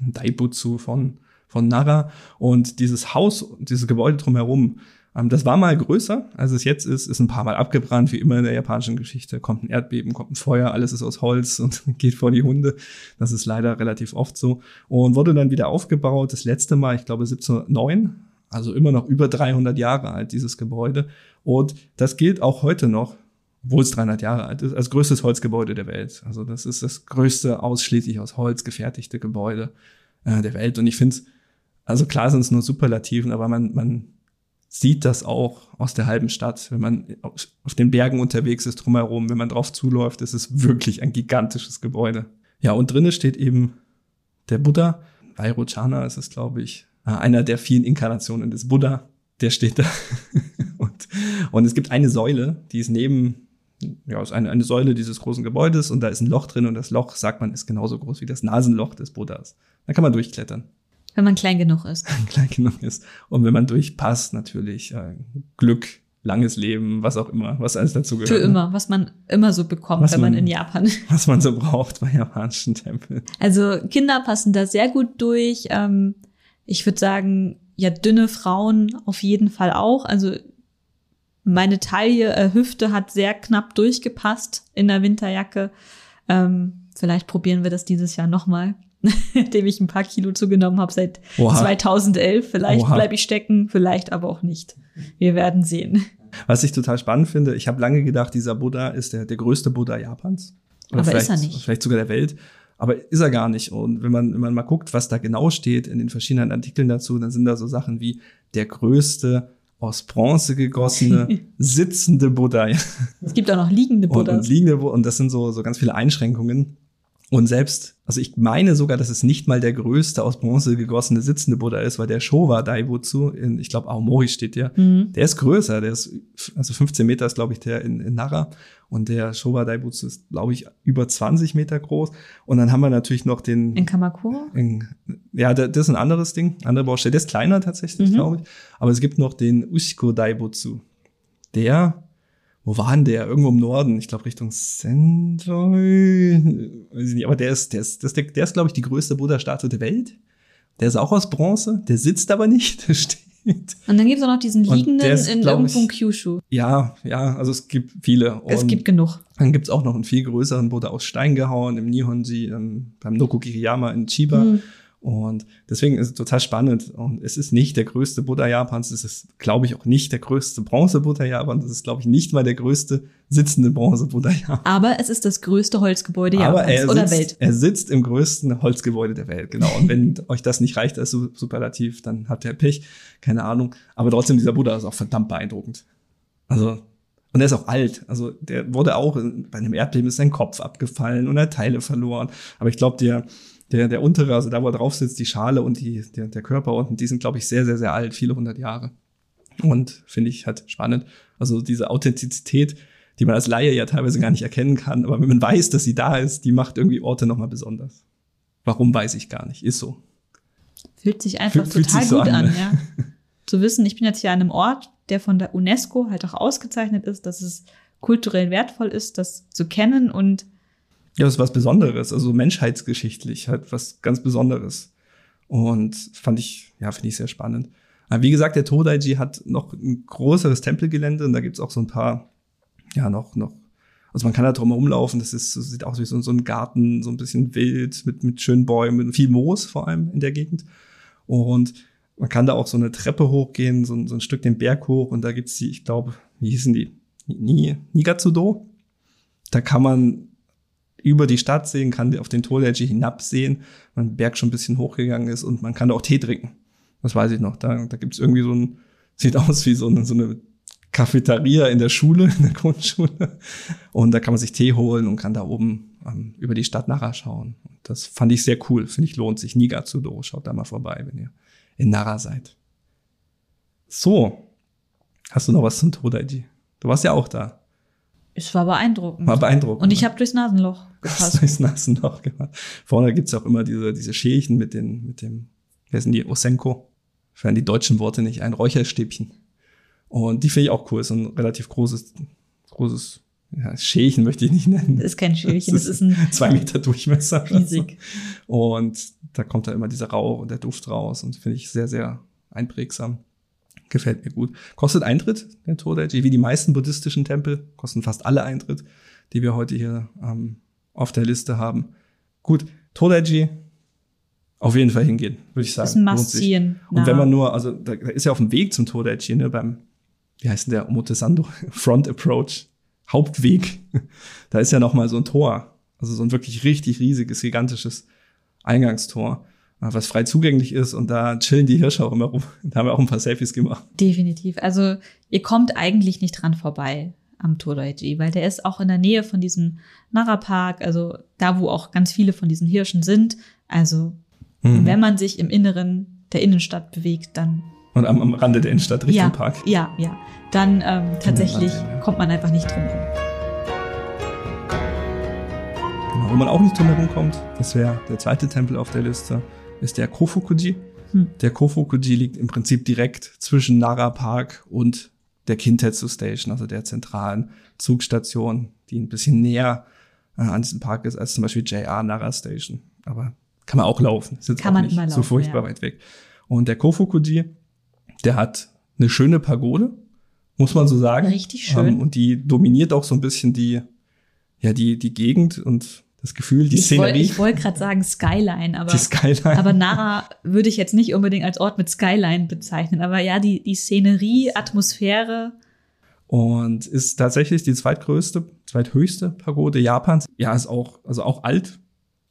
S2: Daibutsu von von Nara und dieses Haus, dieses Gebäude drumherum, das war mal größer, als es jetzt ist, ist ein paar Mal abgebrannt, wie immer in der japanischen Geschichte. Kommt ein Erdbeben, kommt ein Feuer, alles ist aus Holz und geht vor die Hunde. Das ist leider relativ oft so. Und wurde dann wieder aufgebaut, das letzte Mal, ich glaube 1709, also immer noch über 300 Jahre alt, dieses Gebäude. Und das gilt auch heute noch, obwohl es 300 Jahre alt ist, als größtes Holzgebäude der Welt. Also das ist das größte ausschließlich aus Holz gefertigte Gebäude äh, der Welt. Und ich finde es, also klar sind es nur Superlativen, aber man, man sieht das auch aus der halben Stadt. Wenn man auf den Bergen unterwegs ist, drumherum, wenn man drauf zuläuft, ist es wirklich ein gigantisches Gebäude. Ja, und drinnen steht eben der Buddha. Vairochana ist es, glaube ich, äh, einer der vielen Inkarnationen des Buddha. Der steht da. und, und es gibt eine Säule, die ist neben, ja, ist eine, eine Säule dieses großen Gebäudes und da ist ein Loch drin und das Loch, sagt man, ist genauso groß wie das Nasenloch des Buddhas. Da kann man durchklettern.
S1: Wenn man klein genug ist.
S2: klein genug ist. Und wenn man durchpasst, natürlich äh, Glück, langes Leben, was auch immer, was alles dazu gehört.
S1: Für ne? immer, was man immer so bekommt, was wenn man, man, in Japan.
S2: Was man so braucht bei japanischen Tempeln.
S1: Also Kinder passen da sehr gut durch. Ähm, ich würde sagen, ja, dünne Frauen auf jeden Fall auch. Also meine Taille, äh, Hüfte hat sehr knapp durchgepasst in der Winterjacke. Ähm, vielleicht probieren wir das dieses Jahr nochmal. dem ich ein paar Kilo zugenommen habe seit Oha. 2011. Vielleicht bleibe ich stecken, vielleicht aber auch nicht. Wir werden sehen.
S2: Was ich total spannend finde, ich habe lange gedacht, dieser Buddha ist der, der größte Buddha Japans.
S1: Oder aber ist er nicht.
S2: Vielleicht sogar der Welt. Aber ist er gar nicht. Und wenn man, wenn man mal guckt, was da genau steht in den verschiedenen Artikeln dazu, dann sind da so Sachen wie der größte aus Bronze gegossene, sitzende Buddha.
S1: Es gibt auch noch liegende Buddhas.
S2: Und, und liegende, und das sind so, so ganz viele Einschränkungen. Und selbst, also ich meine sogar, dass es nicht mal der größte aus Bronze gegossene sitzende Buddha ist, weil der Showa Daibutsu, in, ich glaube Aomori steht der, mhm. der ist größer, der ist, also 15 Meter ist glaube ich der in, in Nara und der Showa Daibutsu ist glaube ich über 20 Meter groß und dann haben wir natürlich noch den...
S1: In Kamakura? In,
S2: ja, das ist ein anderes Ding, andere Baustelle, der ist kleiner tatsächlich, mhm. glaube ich, aber es gibt noch den Ushiko Daibutsu, der wo war denn der? Irgendwo im Norden, ich glaube Richtung Sendoi. Weiß ich nicht, aber der ist, der ist, der ist, der ist glaube ich, die größte Buddha-Statue der Welt. Der ist auch aus Bronze, der sitzt aber nicht, der steht.
S1: Und dann gibt es auch noch diesen liegenden ist, in irgendwo ich, Kyushu.
S2: Ja, ja, also es gibt viele.
S1: Und es gibt genug.
S2: Dann gibt es auch noch einen viel größeren, wurde aus Stein gehauen, im Nihonji, ähm, beim Nokokiriyama in Chiba. Mhm. Und deswegen ist es total spannend. Und es ist nicht der größte Buddha Japans. Es ist, glaube ich, auch nicht der größte Bronze-Buddha Japans. Es ist, glaube ich, nicht mal der größte sitzende Bronze-Buddha Japans.
S1: Aber es ist das größte Holzgebäude Aber Japans
S2: sitzt,
S1: oder Welt.
S2: Er sitzt im größten Holzgebäude der Welt, genau. Und wenn euch das nicht reicht als Superlativ, dann habt ihr Pech. Keine Ahnung. Aber trotzdem, dieser Buddha ist auch verdammt beeindruckend. Also, und er ist auch alt. Also, der wurde auch, bei einem Erdbeben ist sein Kopf abgefallen und er hat Teile verloren. Aber ich glaube, der, der, der untere, also da, wo er drauf sitzt, die Schale und die, der, der Körper unten, die sind, glaube ich, sehr, sehr, sehr alt, viele hundert Jahre. Und finde ich halt spannend. Also diese Authentizität, die man als Laie ja teilweise gar nicht erkennen kann, aber wenn man weiß, dass sie da ist, die macht irgendwie Orte nochmal besonders. Warum weiß ich gar nicht, ist so.
S1: Fühlt sich einfach Fühl, total sich so gut an, an ja. Zu wissen, ich bin jetzt hier an einem Ort, der von der UNESCO halt auch ausgezeichnet ist, dass es kulturell wertvoll ist, das zu kennen und
S2: ja, das ist was Besonderes, also menschheitsgeschichtlich halt was ganz Besonderes. Und fand ich, ja, finde ich sehr spannend. Aber wie gesagt, der Todaiji hat noch ein größeres Tempelgelände und da gibt's auch so ein paar, ja, noch, noch, also man kann da drum herumlaufen, das ist, sieht aus wie so, so ein Garten, so ein bisschen wild, mit, mit schönen Bäumen, viel Moos vor allem in der Gegend. Und man kann da auch so eine Treppe hochgehen, so, so ein Stück den Berg hoch und da gibt's die, ich glaube, wie hießen die? Nigatsudo. Da kann man über die Stadt sehen, kann auf den Toleji hinabsehen, wenn der Berg schon ein bisschen hochgegangen ist und man kann da auch Tee trinken. Das weiß ich noch. Da, da gibt es irgendwie so ein, sieht aus wie so eine, so eine Cafeteria in der Schule, in der Grundschule. Und da kann man sich Tee holen und kann da oben ähm, über die Stadt Nara schauen. Und das fand ich sehr cool. Finde ich lohnt sich. Nigatsudo. Schaut da mal vorbei, wenn ihr in Nara seid. So. Hast du noch was zum Todaiji? Du warst ja auch da.
S1: Es war beeindruckend.
S2: War beeindruckend.
S1: Und ich habe durchs Nasenloch gepasst.
S2: durchs Nasenloch gemacht. Vorne gibt's auch immer diese, diese Schälchen mit, den, mit dem, wer sind die, Osenko. Fern die deutschen Worte nicht, ein Räucherstäbchen. Und die finde ich auch cool. So ein relativ großes, großes ja, Schälchen möchte ich nicht nennen.
S1: Das ist kein Schälchen, das, das ist ein
S2: zwei Meter Durchmesser.
S1: Riesig.
S2: Und da kommt da immer dieser Rauch und der Duft raus und finde ich sehr, sehr einprägsam. Gefällt mir gut. Kostet Eintritt, der Todaiji, wie die meisten buddhistischen Tempel, kosten fast alle Eintritt, die wir heute hier ähm, auf der Liste haben. Gut, Todaiji, auf jeden Fall hingehen, würde ich sagen. Das
S1: ist ein Must-Sehen.
S2: Und wenn man nur, also da ist ja auf dem Weg zum Todaiji, ne, beim, wie heißt denn der, Omotesando, Front Approach, Hauptweg, da ist ja noch mal so ein Tor, also so ein wirklich richtig riesiges, gigantisches Eingangstor was frei zugänglich ist und da chillen die Hirsche auch immer rum. Da haben wir auch ein paar Selfies gemacht.
S1: Definitiv. Also ihr kommt eigentlich nicht dran vorbei am Todaiji, weil der ist auch in der Nähe von diesem Nara-Park, also da, wo auch ganz viele von diesen Hirschen sind. Also mhm. wenn man sich im Inneren der Innenstadt bewegt, dann
S2: und am, am Rande der Innenstadt Richtung
S1: ja,
S2: Park.
S1: Ja, ja. Dann ähm, tatsächlich Rande, ja. kommt man einfach nicht drum rum.
S2: Genau, wo man auch nicht drum herum kommt, das wäre der zweite Tempel auf der Liste ist der Kofukuji. Hm. Der Kofukuji liegt im Prinzip direkt zwischen Nara Park und der Kintetsu Station, also der zentralen Zugstation, die ein bisschen näher äh, an diesem Park ist als zum Beispiel JR Nara Station. Aber kann man auch laufen. Ist jetzt
S1: kann auch
S2: nicht
S1: laufen,
S2: so furchtbar
S1: ja.
S2: weit weg. Und der Kofukuji, der hat eine schöne Pagode, muss man so sagen.
S1: Richtig schön. Ähm,
S2: und die dominiert auch so ein bisschen die, ja, die, die Gegend und das Gefühl, die ich Szenerie.
S1: Wollt, ich wollte gerade sagen Skyline, aber,
S2: die Skyline.
S1: aber Nara würde ich jetzt nicht unbedingt als Ort mit Skyline bezeichnen. Aber ja, die, die Szenerie, Atmosphäre.
S2: Und ist tatsächlich die zweitgrößte, zweithöchste Pagode Japans. Ja, ist auch, also auch alt.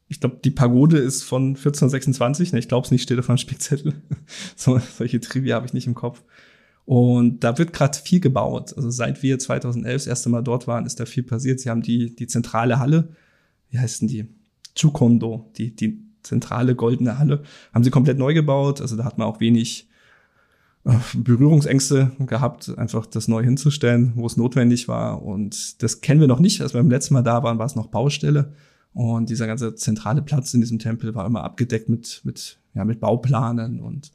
S2: Ich glaube, die Pagode ist von 1426. Ne, ich glaube es nicht, steht auf einem Spickzettel. so, solche Trivia habe ich nicht im Kopf. Und da wird gerade viel gebaut. Also seit wir 2011 das erste Mal dort waren, ist da viel passiert. Sie haben die, die zentrale Halle wie heißen die? Chukondo, die, die zentrale goldene Halle, haben sie komplett neu gebaut. Also da hat man auch wenig äh, Berührungsängste gehabt, einfach das neu hinzustellen, wo es notwendig war. Und das kennen wir noch nicht. Als wir beim letzten Mal da waren, war es noch Baustelle. Und dieser ganze zentrale Platz in diesem Tempel war immer abgedeckt mit, mit, ja, mit Bauplanen und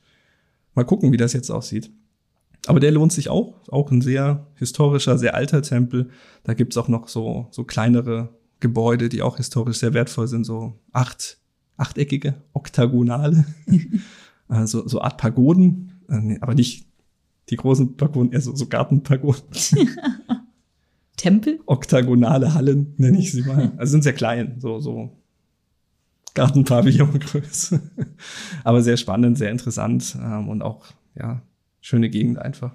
S2: mal gucken, wie das jetzt aussieht. Aber der lohnt sich auch. Auch ein sehr historischer, sehr alter Tempel. Da gibt's auch noch so, so kleinere Gebäude, die auch historisch sehr wertvoll sind, so acht, achteckige, oktagonale, also so Art Pagoden, äh, aber nicht Die großen Pagoden, also so Gartenpagoden.
S1: Tempel?
S2: Oktagonale Hallen, nenne ich sie mal. Also sind sehr klein, so, so Gartenpavillongröße. Aber sehr spannend, sehr interessant ähm, und auch, ja, schöne Gegend einfach.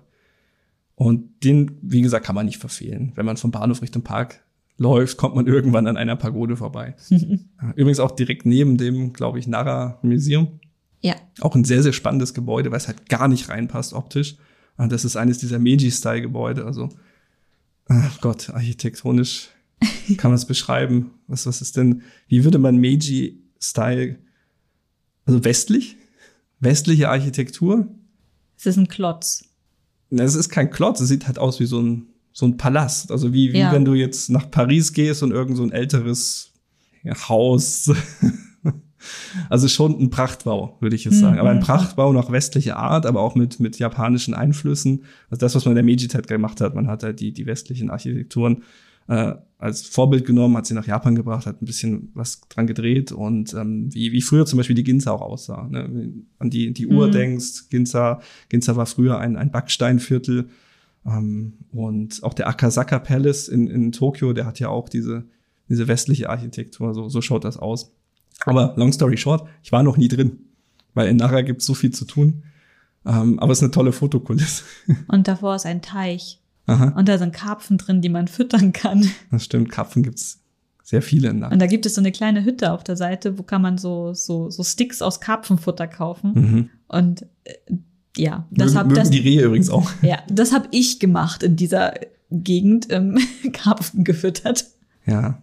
S2: Und den, wie gesagt, kann man nicht verfehlen. Wenn man vom Bahnhof Richtung Park läuft, kommt man irgendwann an einer Pagode vorbei. Übrigens auch direkt neben dem, glaube ich, Nara Museum.
S1: Ja.
S2: Auch ein sehr, sehr spannendes Gebäude, weil es halt gar nicht reinpasst optisch. Und das ist eines dieser Meiji-Style-Gebäude. Also, ach Gott, architektonisch kann man es beschreiben. Was, was ist denn, wie würde man Meiji-Style, also westlich? Westliche Architektur?
S1: Es ist ein Klotz.
S2: Es ist kein Klotz, es sieht halt aus wie so ein, so ein Palast. Also wie, wie ja. wenn du jetzt nach Paris gehst und irgend so ein älteres Haus Also schon ein Prachtbau, würde ich jetzt sagen. Mhm. Aber ein Prachtbau nach westlicher Art, aber auch mit, mit japanischen Einflüssen. Also das, was man in der Meiji-Zeit gemacht hat. Man hat halt die, die westlichen Architekturen äh, als Vorbild genommen, hat sie nach Japan gebracht, hat ein bisschen was dran gedreht und ähm, wie, wie früher zum Beispiel die Ginza auch aussah. Ne? An die, die Uhr mhm. denkst, Ginza, Ginza war früher ein, ein Backsteinviertel. Ähm, und auch der Akasaka Palace in, in Tokio, der hat ja auch diese, diese westliche Architektur. So, so schaut das aus. Aber long story short, ich war noch nie drin, weil in Nara gibt es so viel zu tun. Ähm, aber es ist eine tolle Fotokulisse.
S1: Und davor ist ein Teich. Aha. Und da sind Karpfen drin, die man füttern kann.
S2: Das stimmt, Karpfen gibt's sehr viele in
S1: Nara. Und da gibt es so eine kleine Hütte auf der Seite, wo kann man so, so, so Sticks aus Karpfenfutter kaufen. Mhm. Und äh, ja,
S2: das habe das. Die Rehe übrigens auch.
S1: Ja, das habe ich gemacht in dieser Gegend, ähm, Karpfen gefüttert.
S2: Ja,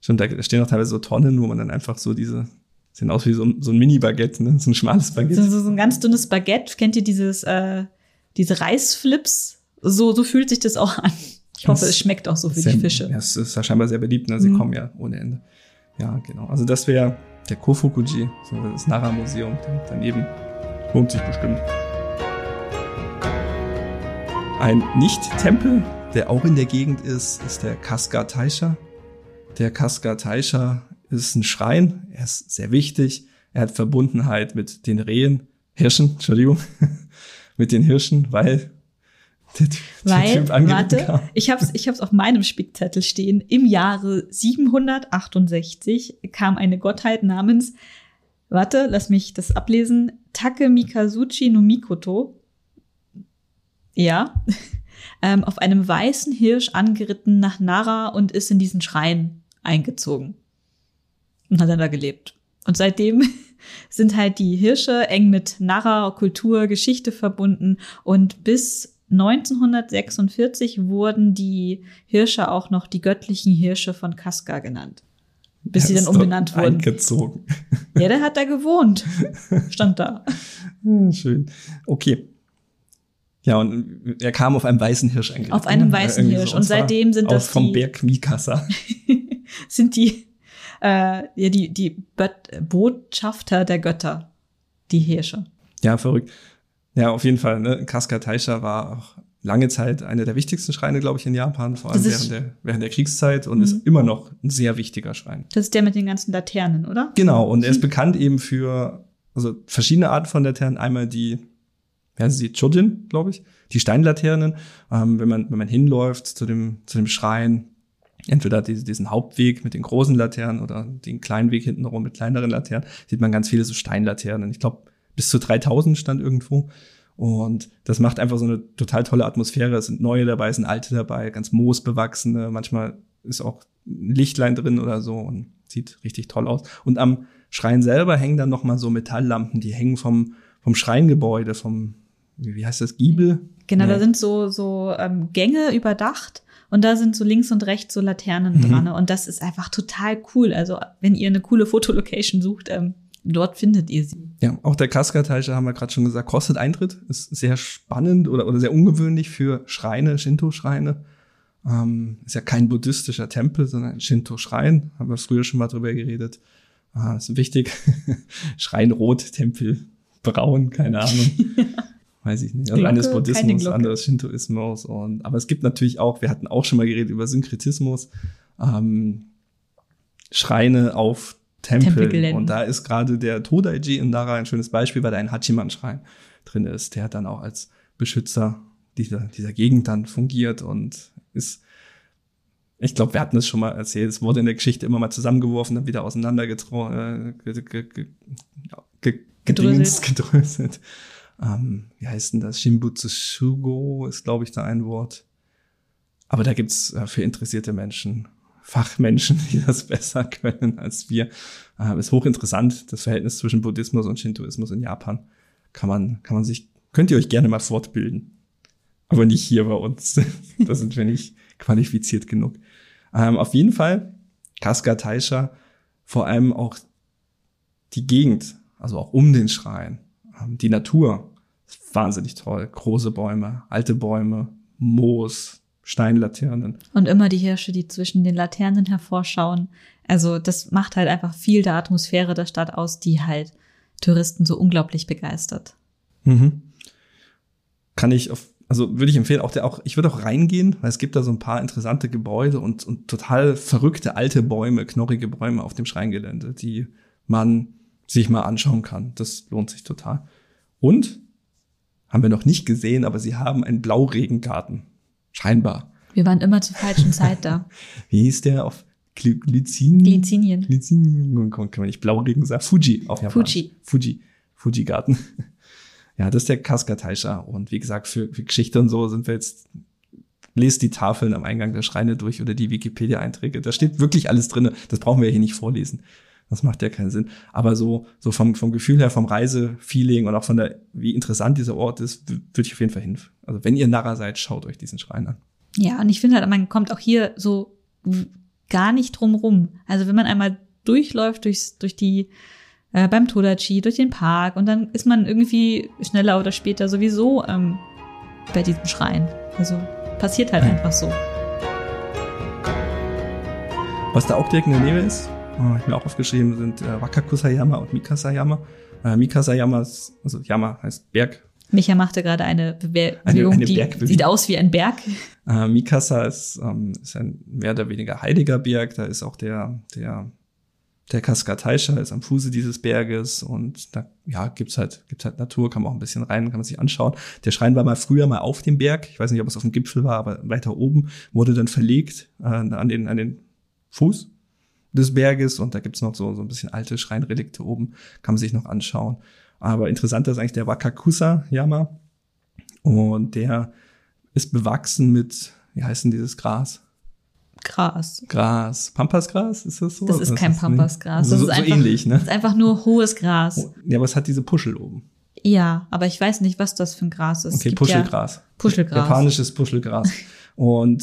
S2: Schon, da stehen auch teilweise so Tonnen, wo man dann einfach so diese, sehen aus wie so, so ein Mini-Baguette, ne? So ein schmales Baguette.
S1: So, so ein ganz dünnes Baguette. Kennt ihr dieses, äh, diese Reisflips? So, so fühlt sich das auch an. Ich hoffe, das es schmeckt auch so für sehr, die Fische.
S2: Ja, es ist ja scheinbar sehr beliebt, ne? Sie mhm. kommen ja ohne Ende. Ja, genau. Also das wäre der Kofukuji, so das Nara-Museum daneben. Lohnt sich bestimmt. Ein Nicht-Tempel, der auch in der Gegend ist, ist der Kaska Taisha. Der Kaska Taisha ist ein Schrein. Er ist sehr wichtig. Er hat Verbundenheit mit den Rehen, Hirschen, Entschuldigung, mit den Hirschen, weil
S1: der, der weil, typ warte, kam. ich habe es ich hab's auf meinem Spickzettel stehen. Im Jahre 768 kam eine Gottheit namens, warte, lass mich das ablesen, Take Mikazuchi no Mikoto. Ja, ähm, auf einem weißen Hirsch angeritten nach Nara und ist in diesen Schrein eingezogen und hat dann da gelebt. Und seitdem sind halt die Hirsche eng mit Narra, Kultur, Geschichte verbunden und bis 1946 wurden die Hirsche auch noch die göttlichen Hirsche von Kaska genannt. Bis sie dann umbenannt wurden.
S2: Eingezogen.
S1: Ja, der hat da gewohnt. Stand da.
S2: Schön. Okay. Ja, und er kam auf einem weißen Hirsch
S1: eigentlich. Auf einem weißen Hirsch. So. Und, und seitdem sind das.
S2: Vom Berg Mikasa.
S1: sind die, äh, ja, die, die Botschafter der Götter, die Hirsche.
S2: Ja, verrückt. Ja, auf jeden Fall. Ne? Kaska Taisha war auch lange Zeit eine der wichtigsten Schreine, glaube ich, in Japan, vor allem während der, während der Kriegszeit und mhm. ist immer noch ein sehr wichtiger Schrein.
S1: Das ist der mit den ganzen Laternen, oder?
S2: Genau, und er ist bekannt eben für also verschiedene Arten von Laternen. Einmal die ja, sie Chojin, glaube ich, die Steinlaternen. Ähm, wenn man wenn man hinläuft zu dem zu dem Schrein, entweder diesen Hauptweg mit den großen Laternen oder den kleinen Weg hintenrum mit kleineren Laternen, sieht man ganz viele so Steinlaternen. Ich glaube bis zu 3000 stand irgendwo. Und das macht einfach so eine total tolle Atmosphäre. Es sind neue dabei, es sind alte dabei, ganz moosbewachsene. Manchmal ist auch ein Lichtlein drin oder so und sieht richtig toll aus. Und am Schrein selber hängen dann noch mal so Metalllampen, die hängen vom vom Schreingebäude, vom wie heißt das, Giebel?
S1: Genau, nee. da sind so, so ähm, Gänge überdacht und da sind so links und rechts so Laternen mhm. dran. Und das ist einfach total cool. Also, wenn ihr eine coole Fotolocation sucht, ähm, dort findet ihr sie.
S2: Ja, auch der Kaskateiche haben wir gerade schon gesagt, kostet Eintritt, ist sehr spannend oder, oder sehr ungewöhnlich für Schreine, Shinto-Schreine. Ähm, ist ja kein buddhistischer Tempel, sondern ein Shinto-Schrein. Haben wir früher schon mal drüber geredet. Ah, ist wichtig. Schrein rot, Tempel braun, keine Ahnung. weiß ich nicht. Also eines Buddhismus, anderes Shintoismus. Und, aber es gibt natürlich auch, wir hatten auch schon mal geredet über Synkretismus, ähm, Schreine auf Tempeln. Und da ist gerade der Todaiji in Nara ein schönes Beispiel, weil da ein Hachiman-Schrein drin ist. Der hat dann auch als Beschützer dieser, dieser Gegend dann fungiert und ist, ich glaube, wir hatten es schon mal erzählt, es wurde in der Geschichte immer mal zusammengeworfen, dann wieder auseinander äh, gedröselt. gedröselt. Ähm, wie heißt denn das? Shimbutsushugo ist, glaube ich, da ein Wort. Aber da gibt's äh, für interessierte Menschen, Fachmenschen, die das besser können als wir. Äh, ist hochinteressant, das Verhältnis zwischen Buddhismus und Shintoismus in Japan. Kann man, kann man sich, könnt ihr euch gerne mal fortbilden. Aber nicht hier bei uns. da sind wir nicht qualifiziert genug. Ähm, auf jeden Fall, Kaska Taisha, vor allem auch die Gegend, also auch um den Schrein, ähm, die Natur, wahnsinnig toll. Große Bäume, alte Bäume, Moos, Steinlaternen.
S1: Und immer die Hirsche, die zwischen den Laternen hervorschauen. Also das macht halt einfach viel der Atmosphäre der Stadt aus, die halt Touristen so unglaublich begeistert.
S2: Mhm. Kann ich auf, also würde ich empfehlen, auch der auch, ich würde auch reingehen, weil es gibt da so ein paar interessante Gebäude und, und total verrückte alte Bäume, knorrige Bäume auf dem Schreingelände, die man sich mal anschauen kann. Das lohnt sich total. Und haben wir noch nicht gesehen, aber sie haben einen Blauregengarten. Scheinbar.
S1: Wir waren immer zur falschen Zeit da.
S2: Wie hieß der auf Glycin?
S1: Glycinien.
S2: Glycinien. Kann man nicht Blauregen sagen? Fuji auf Japanisch.
S1: Fuji.
S2: Fuji. Fuji-Garten. Ja, das ist der Kaskataisha. Und wie gesagt, für, für Geschichte und so sind wir jetzt lest die Tafeln am Eingang der Schreine durch oder die Wikipedia-Einträge. Da steht wirklich alles drin. Das brauchen wir hier nicht vorlesen. Das macht ja keinen Sinn. Aber so, so vom, vom Gefühl her, vom Reisefeeling und auch von der, wie interessant dieser Ort ist, würde ich auf jeden Fall hin. Also wenn ihr Narra seid, schaut euch diesen Schrein an.
S1: Ja, und ich finde halt, man kommt auch hier so gar nicht drum rum. Also wenn man einmal durchläuft durchs, durch die, äh, beim Todachi, durch den Park und dann ist man irgendwie schneller oder später sowieso ähm, bei diesem Schrein. Also passiert halt ja. einfach so.
S2: Was da auch direkt in der Nähe ist, oh, ich mir auch aufgeschrieben, sind äh, Wakakusayama und Mikasayama. Äh, Mikasayama ist, also Yama heißt Berg.
S1: Micha machte gerade eine Bewegung, eine, eine die sieht aus wie ein Berg.
S2: Äh, Mikasa ist, ähm, ist ein mehr oder weniger heiliger Berg. Da ist auch der, der, der Kaskataisha ist am Fuße dieses Berges und da ja, gibt's halt, gibt's halt Natur, kann man auch ein bisschen rein, kann man sich anschauen. Der Schrein war mal früher mal auf dem Berg. Ich weiß nicht, ob es auf dem Gipfel war, aber weiter oben wurde dann verlegt äh, an, den, an den Fuß des Berges und da gibt's noch so, so ein bisschen alte Schreinrelikte oben, kann man sich noch anschauen. Aber interessanter ist eigentlich der Wakakusa-Yama und der ist bewachsen mit, wie heißt denn dieses Gras?
S1: Gras.
S2: Gras. Pampasgras, ist das so?
S1: Das ist kein Pampasgras.
S2: Das,
S1: so,
S2: ist
S1: einfach,
S2: so ähnlich, ne?
S1: Das ist einfach nur hohes Gras. Oh,
S2: ja, aber es hat diese Puschel oben.
S1: Ja, aber ich weiß nicht, was das für ein Gras ist.
S2: Okay, Puschelgras.
S1: Ja Puschelgras.
S2: Japanisches Puschelgras. und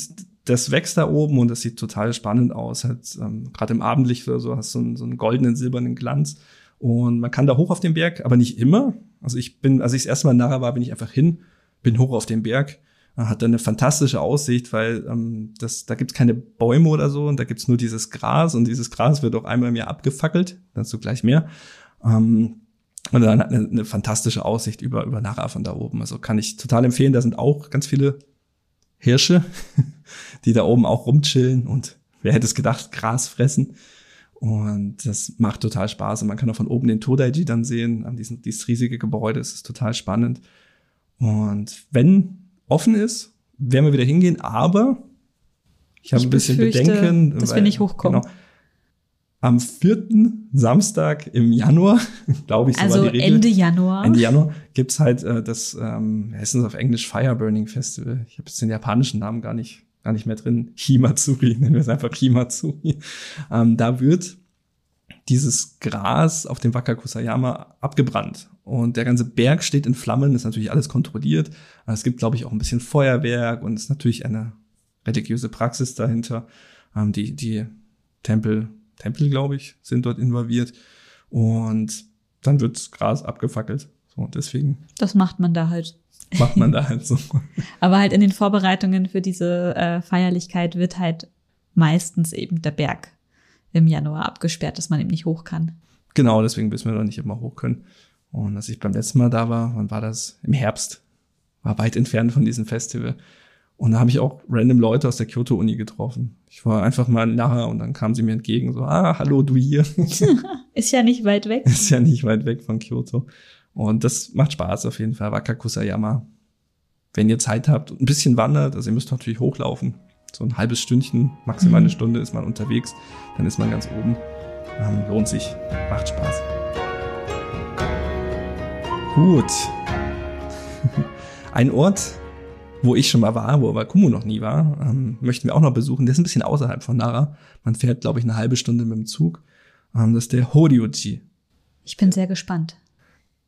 S2: das wächst da oben und das sieht total spannend aus. Halt, ähm, Gerade im Abendlicht oder so hast du so einen, so einen goldenen, silbernen Glanz. Und man kann da hoch auf den Berg, aber nicht immer. Also ich bin, als ich das erste Mal in Nara war, bin ich einfach hin, bin hoch auf den Berg, hat dann eine fantastische Aussicht, weil ähm, das, da gibt's keine Bäume oder so und da gibt's nur dieses Gras und dieses Gras wird auch einmal im Jahr abgefackelt, dazu gleich mehr. Ähm, und dann hat eine, eine fantastische Aussicht über, über Nara von da oben. Also kann ich total empfehlen. Da sind auch ganz viele Hirsche, die da oben auch rumchillen und wer hätte es gedacht, Gras fressen. Und das macht total Spaß. Und man kann auch von oben den Todaiji dann sehen, an diesem, dieses riesige Gebäude. Das ist total spannend. Und wenn offen ist, werden wir wieder hingehen. Aber ich habe ein bisschen Bedenken.
S1: Dass weil, wir nicht hochkommen. Genau,
S2: am vierten Samstag im Januar, glaube ich, so
S1: also
S2: war die
S1: Regel. Ende Januar.
S2: Ende Januar gibt's halt äh, das, ähm, es auf Englisch Fireburning Festival. Ich habe jetzt den japanischen Namen gar nicht, gar nicht mehr drin. Himatsuri, nennen wir es einfach Himatsuri. Ähm, da wird dieses Gras auf dem Wakakusayama abgebrannt. Und der ganze Berg steht in Flammen, ist natürlich alles kontrolliert. Es gibt, glaube ich, auch ein bisschen Feuerwerk und es ist natürlich eine religiöse Praxis dahinter. Ähm, die, die Tempel Tempel, glaube ich, sind dort involviert. Und dann wird Gras abgefackelt. So, und deswegen.
S1: Das macht man da halt.
S2: Macht man da halt so.
S1: Aber halt in den Vorbereitungen für diese äh, Feierlichkeit wird halt meistens eben der Berg im Januar abgesperrt, dass man eben nicht hoch kann.
S2: Genau, deswegen wissen wir noch nicht immer hoch können. Und als ich beim letzten Mal da war, wann war das? Im Herbst. War weit entfernt von diesem Festival. Und da habe ich auch random Leute aus der Kyoto-Uni getroffen. Ich war einfach mal nachher und dann kamen sie mir entgegen, so, ah, hallo, du hier.
S1: Ist ja nicht weit weg.
S2: Ist ja nicht weit weg von Kyoto. Und das macht Spaß auf jeden Fall. Wakakusayama. wenn ihr Zeit habt, ein bisschen wandert, also ihr müsst natürlich hochlaufen, so ein halbes Stündchen, maximal eine mhm. Stunde ist man unterwegs, dann ist man ganz oben. Ähm, lohnt sich, macht Spaß. Gut. Ein Ort, wo ich schon mal war, wo aber Kumu noch nie war, ähm, möchten wir auch noch besuchen. Der ist ein bisschen außerhalb von Nara. Man fährt, glaube ich, eine halbe Stunde mit dem Zug. Ähm, das ist der Horyuji.
S1: Ich bin sehr gespannt.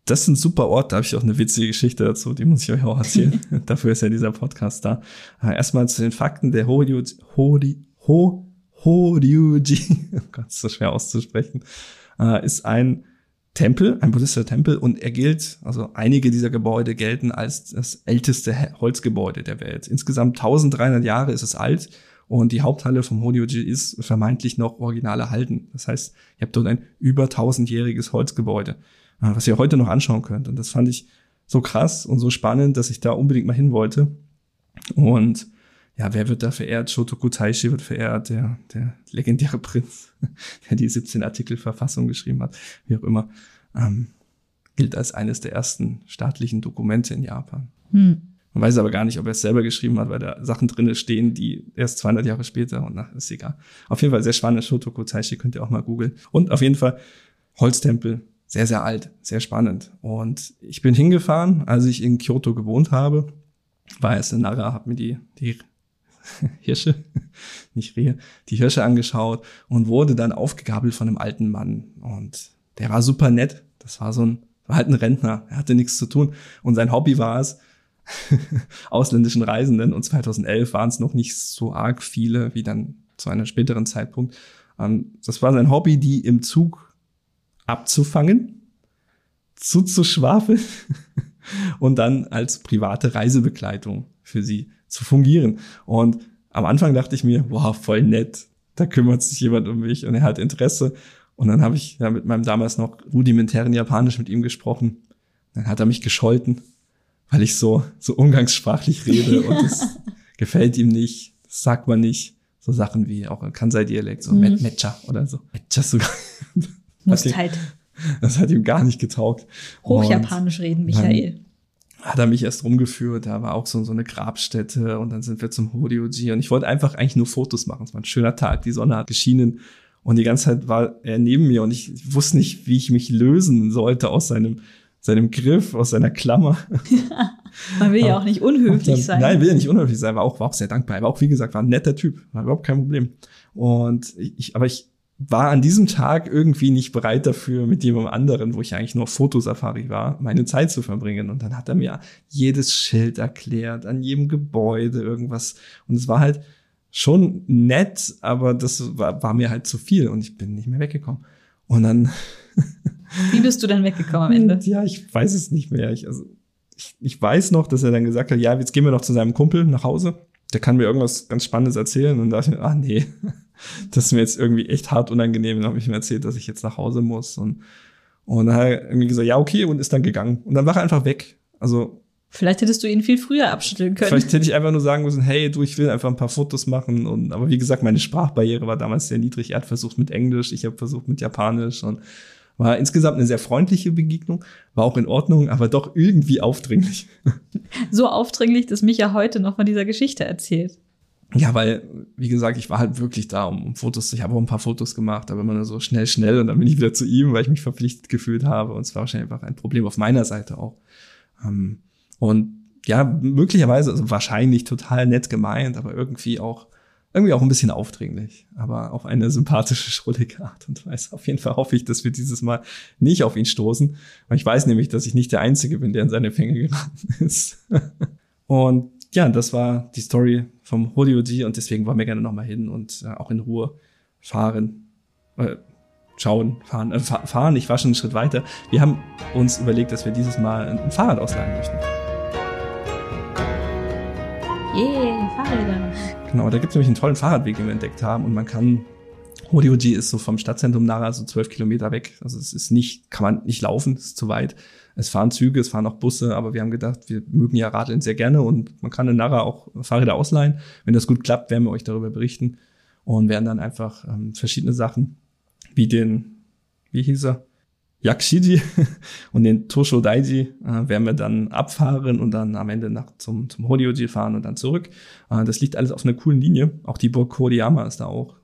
S2: Das ist ein super Ort, da habe ich auch eine witzige Geschichte dazu, die muss ich euch auch erzählen. Dafür ist ja dieser Podcast da. Äh, erstmal zu den Fakten. Der Horyuji, Hori, Ho, Horyuji, oh Gott, ist so schwer auszusprechen, äh, ist ein Tempel, ein buddhistischer Tempel und er gilt, also einige dieser Gebäude gelten als das älteste Holzgebäude der Welt. Insgesamt 1300 Jahre ist es alt und die Haupthalle vom Honyoji ist vermeintlich noch original erhalten. Das heißt, ihr habt dort ein über 1000-jähriges Holzgebäude, äh, was ihr heute noch anschauen könnt. Und das fand ich so krass und so spannend, dass ich da unbedingt mal hin wollte. Und ja, wer wird da verehrt? Shotoku Taishi wird verehrt, der, der legendäre Prinz, der die 17 Artikel Verfassung geschrieben hat, wie auch immer, ähm, gilt als eines der ersten staatlichen Dokumente in Japan. Hm. Man weiß aber gar nicht, ob er es selber geschrieben hat, weil da Sachen drinne stehen, die erst 200 Jahre später und nach ist egal. Auf jeden Fall sehr spannend. Shotoku Taishi könnt ihr auch mal googeln. Und auf jeden Fall Holztempel, sehr, sehr alt, sehr spannend. Und ich bin hingefahren, als ich in Kyoto gewohnt habe, war es in Nara, habe mir die, die Hirsche, nicht Rehe, die Hirsche angeschaut und wurde dann aufgegabelt von einem alten Mann. Und der war super nett. Das war so ein, war halt ein Rentner. Er hatte nichts zu tun. Und sein Hobby war es, ausländischen Reisenden. Und 2011 waren es noch nicht so arg viele wie dann zu einem späteren Zeitpunkt. Ähm, das war sein Hobby, die im Zug abzufangen, zuzuschwafeln und dann als private Reisebegleitung für sie zu fungieren. Und am Anfang dachte ich mir, wow, voll nett, da kümmert sich jemand um mich und er hat Interesse. Und dann habe ich ja mit meinem damals noch rudimentären Japanisch mit ihm gesprochen. Dann hat er mich gescholten, weil ich so, so umgangssprachlich rede und das gefällt ihm nicht. Das sagt man nicht. So Sachen wie auch Kansai-Dialekt, so mhm. Mecha oder so. Mecha sogar.
S1: Muss halt.
S2: Das hat ihm gar nicht getaugt.
S1: Hochjapanisch reden, Michael
S2: hat er mich erst rumgeführt, da war auch so, so eine Grabstätte und dann sind wir zum Horioji und ich wollte einfach eigentlich nur Fotos machen. Es war ein schöner Tag, die Sonne hat geschienen und die ganze Zeit war er neben mir und ich wusste nicht, wie ich mich lösen sollte aus seinem, seinem Griff, aus seiner Klammer.
S1: Man will ja auch nicht unhöflich dann, sein.
S2: Nein, will ja nicht unhöflich sein, war auch, war auch sehr dankbar. Er war auch, wie gesagt, war ein netter Typ, war überhaupt kein Problem. Und ich, aber ich war an diesem Tag irgendwie nicht bereit dafür, mit jemandem anderen, wo ich eigentlich nur Fotosafari war, meine Zeit zu verbringen. Und dann hat er mir jedes Schild erklärt, an jedem Gebäude irgendwas. Und es war halt schon nett, aber das war, war mir halt zu viel und ich bin nicht mehr weggekommen. Und dann.
S1: Wie bist du dann weggekommen am Ende?
S2: Ja, ich weiß es nicht mehr. Ich, also, ich, ich weiß noch, dass er dann gesagt hat, ja, jetzt gehen wir noch zu seinem Kumpel nach Hause. Der kann mir irgendwas ganz Spannendes erzählen. Und da dachte ich mir, ah nee, das ist mir jetzt irgendwie echt hart unangenehm. Dann habe ich mir erzählt, dass ich jetzt nach Hause muss. Und, und dann hat er irgendwie gesagt, ja, okay, und ist dann gegangen. Und dann war er einfach weg. Also.
S1: Vielleicht hättest du ihn viel früher abschütteln können.
S2: Vielleicht hätte ich einfach nur sagen müssen, hey, du, ich will einfach ein paar Fotos machen. Und, aber wie gesagt, meine Sprachbarriere war damals sehr niedrig. Er hat versucht mit Englisch, ich habe versucht mit Japanisch und war insgesamt eine sehr freundliche Begegnung, war auch in Ordnung, aber doch irgendwie aufdringlich.
S1: So aufdringlich, dass Micha heute noch von dieser Geschichte erzählt.
S2: Ja, weil, wie gesagt, ich war halt wirklich da, um, um Fotos, ich habe auch ein paar Fotos gemacht, aber immer nur so schnell, schnell und dann bin ich wieder zu ihm, weil ich mich verpflichtet gefühlt habe und es war wahrscheinlich einfach ein Problem auf meiner Seite auch. Ähm, und ja, möglicherweise, also wahrscheinlich total nett gemeint, aber irgendwie auch, irgendwie auch ein bisschen aufdringlich, aber auf eine sympathische, schrullige Art und Weise. Auf jeden Fall hoffe ich, dass wir dieses Mal nicht auf ihn stoßen, weil ich weiß nämlich, dass ich nicht der Einzige bin, der in seine Fänge geraten ist. und ja, das war die Story vom Holyoji und deswegen wollen wir gerne nochmal hin und äh, auch in Ruhe fahren. Äh, schauen, fahren, äh, fahren. Ich war schon einen Schritt weiter. Wir haben uns überlegt, dass wir dieses Mal ein Fahrrad ausleihen möchten.
S1: Yeah, Fahrräder.
S2: Genau, da gibt es nämlich einen tollen Fahrradweg, den wir entdeckt haben und man kann Horioji ist so vom Stadtzentrum Nara so zwölf Kilometer weg. Also es ist nicht, kann man nicht laufen, es ist zu weit. Es fahren Züge, es fahren auch Busse, aber wir haben gedacht, wir mögen ja Radeln sehr gerne und man kann in Nara auch Fahrräder ausleihen. Wenn das gut klappt, werden wir euch darüber berichten und werden dann einfach ähm, verschiedene Sachen, wie den, wie hieß er? Yakshiji und den Tosho Daiji äh, werden wir dann abfahren und dann am Ende nach zum, zum Horioji fahren und dann zurück. Äh, das liegt alles auf einer coolen Linie. Auch die Burg Koriyama ist da auch.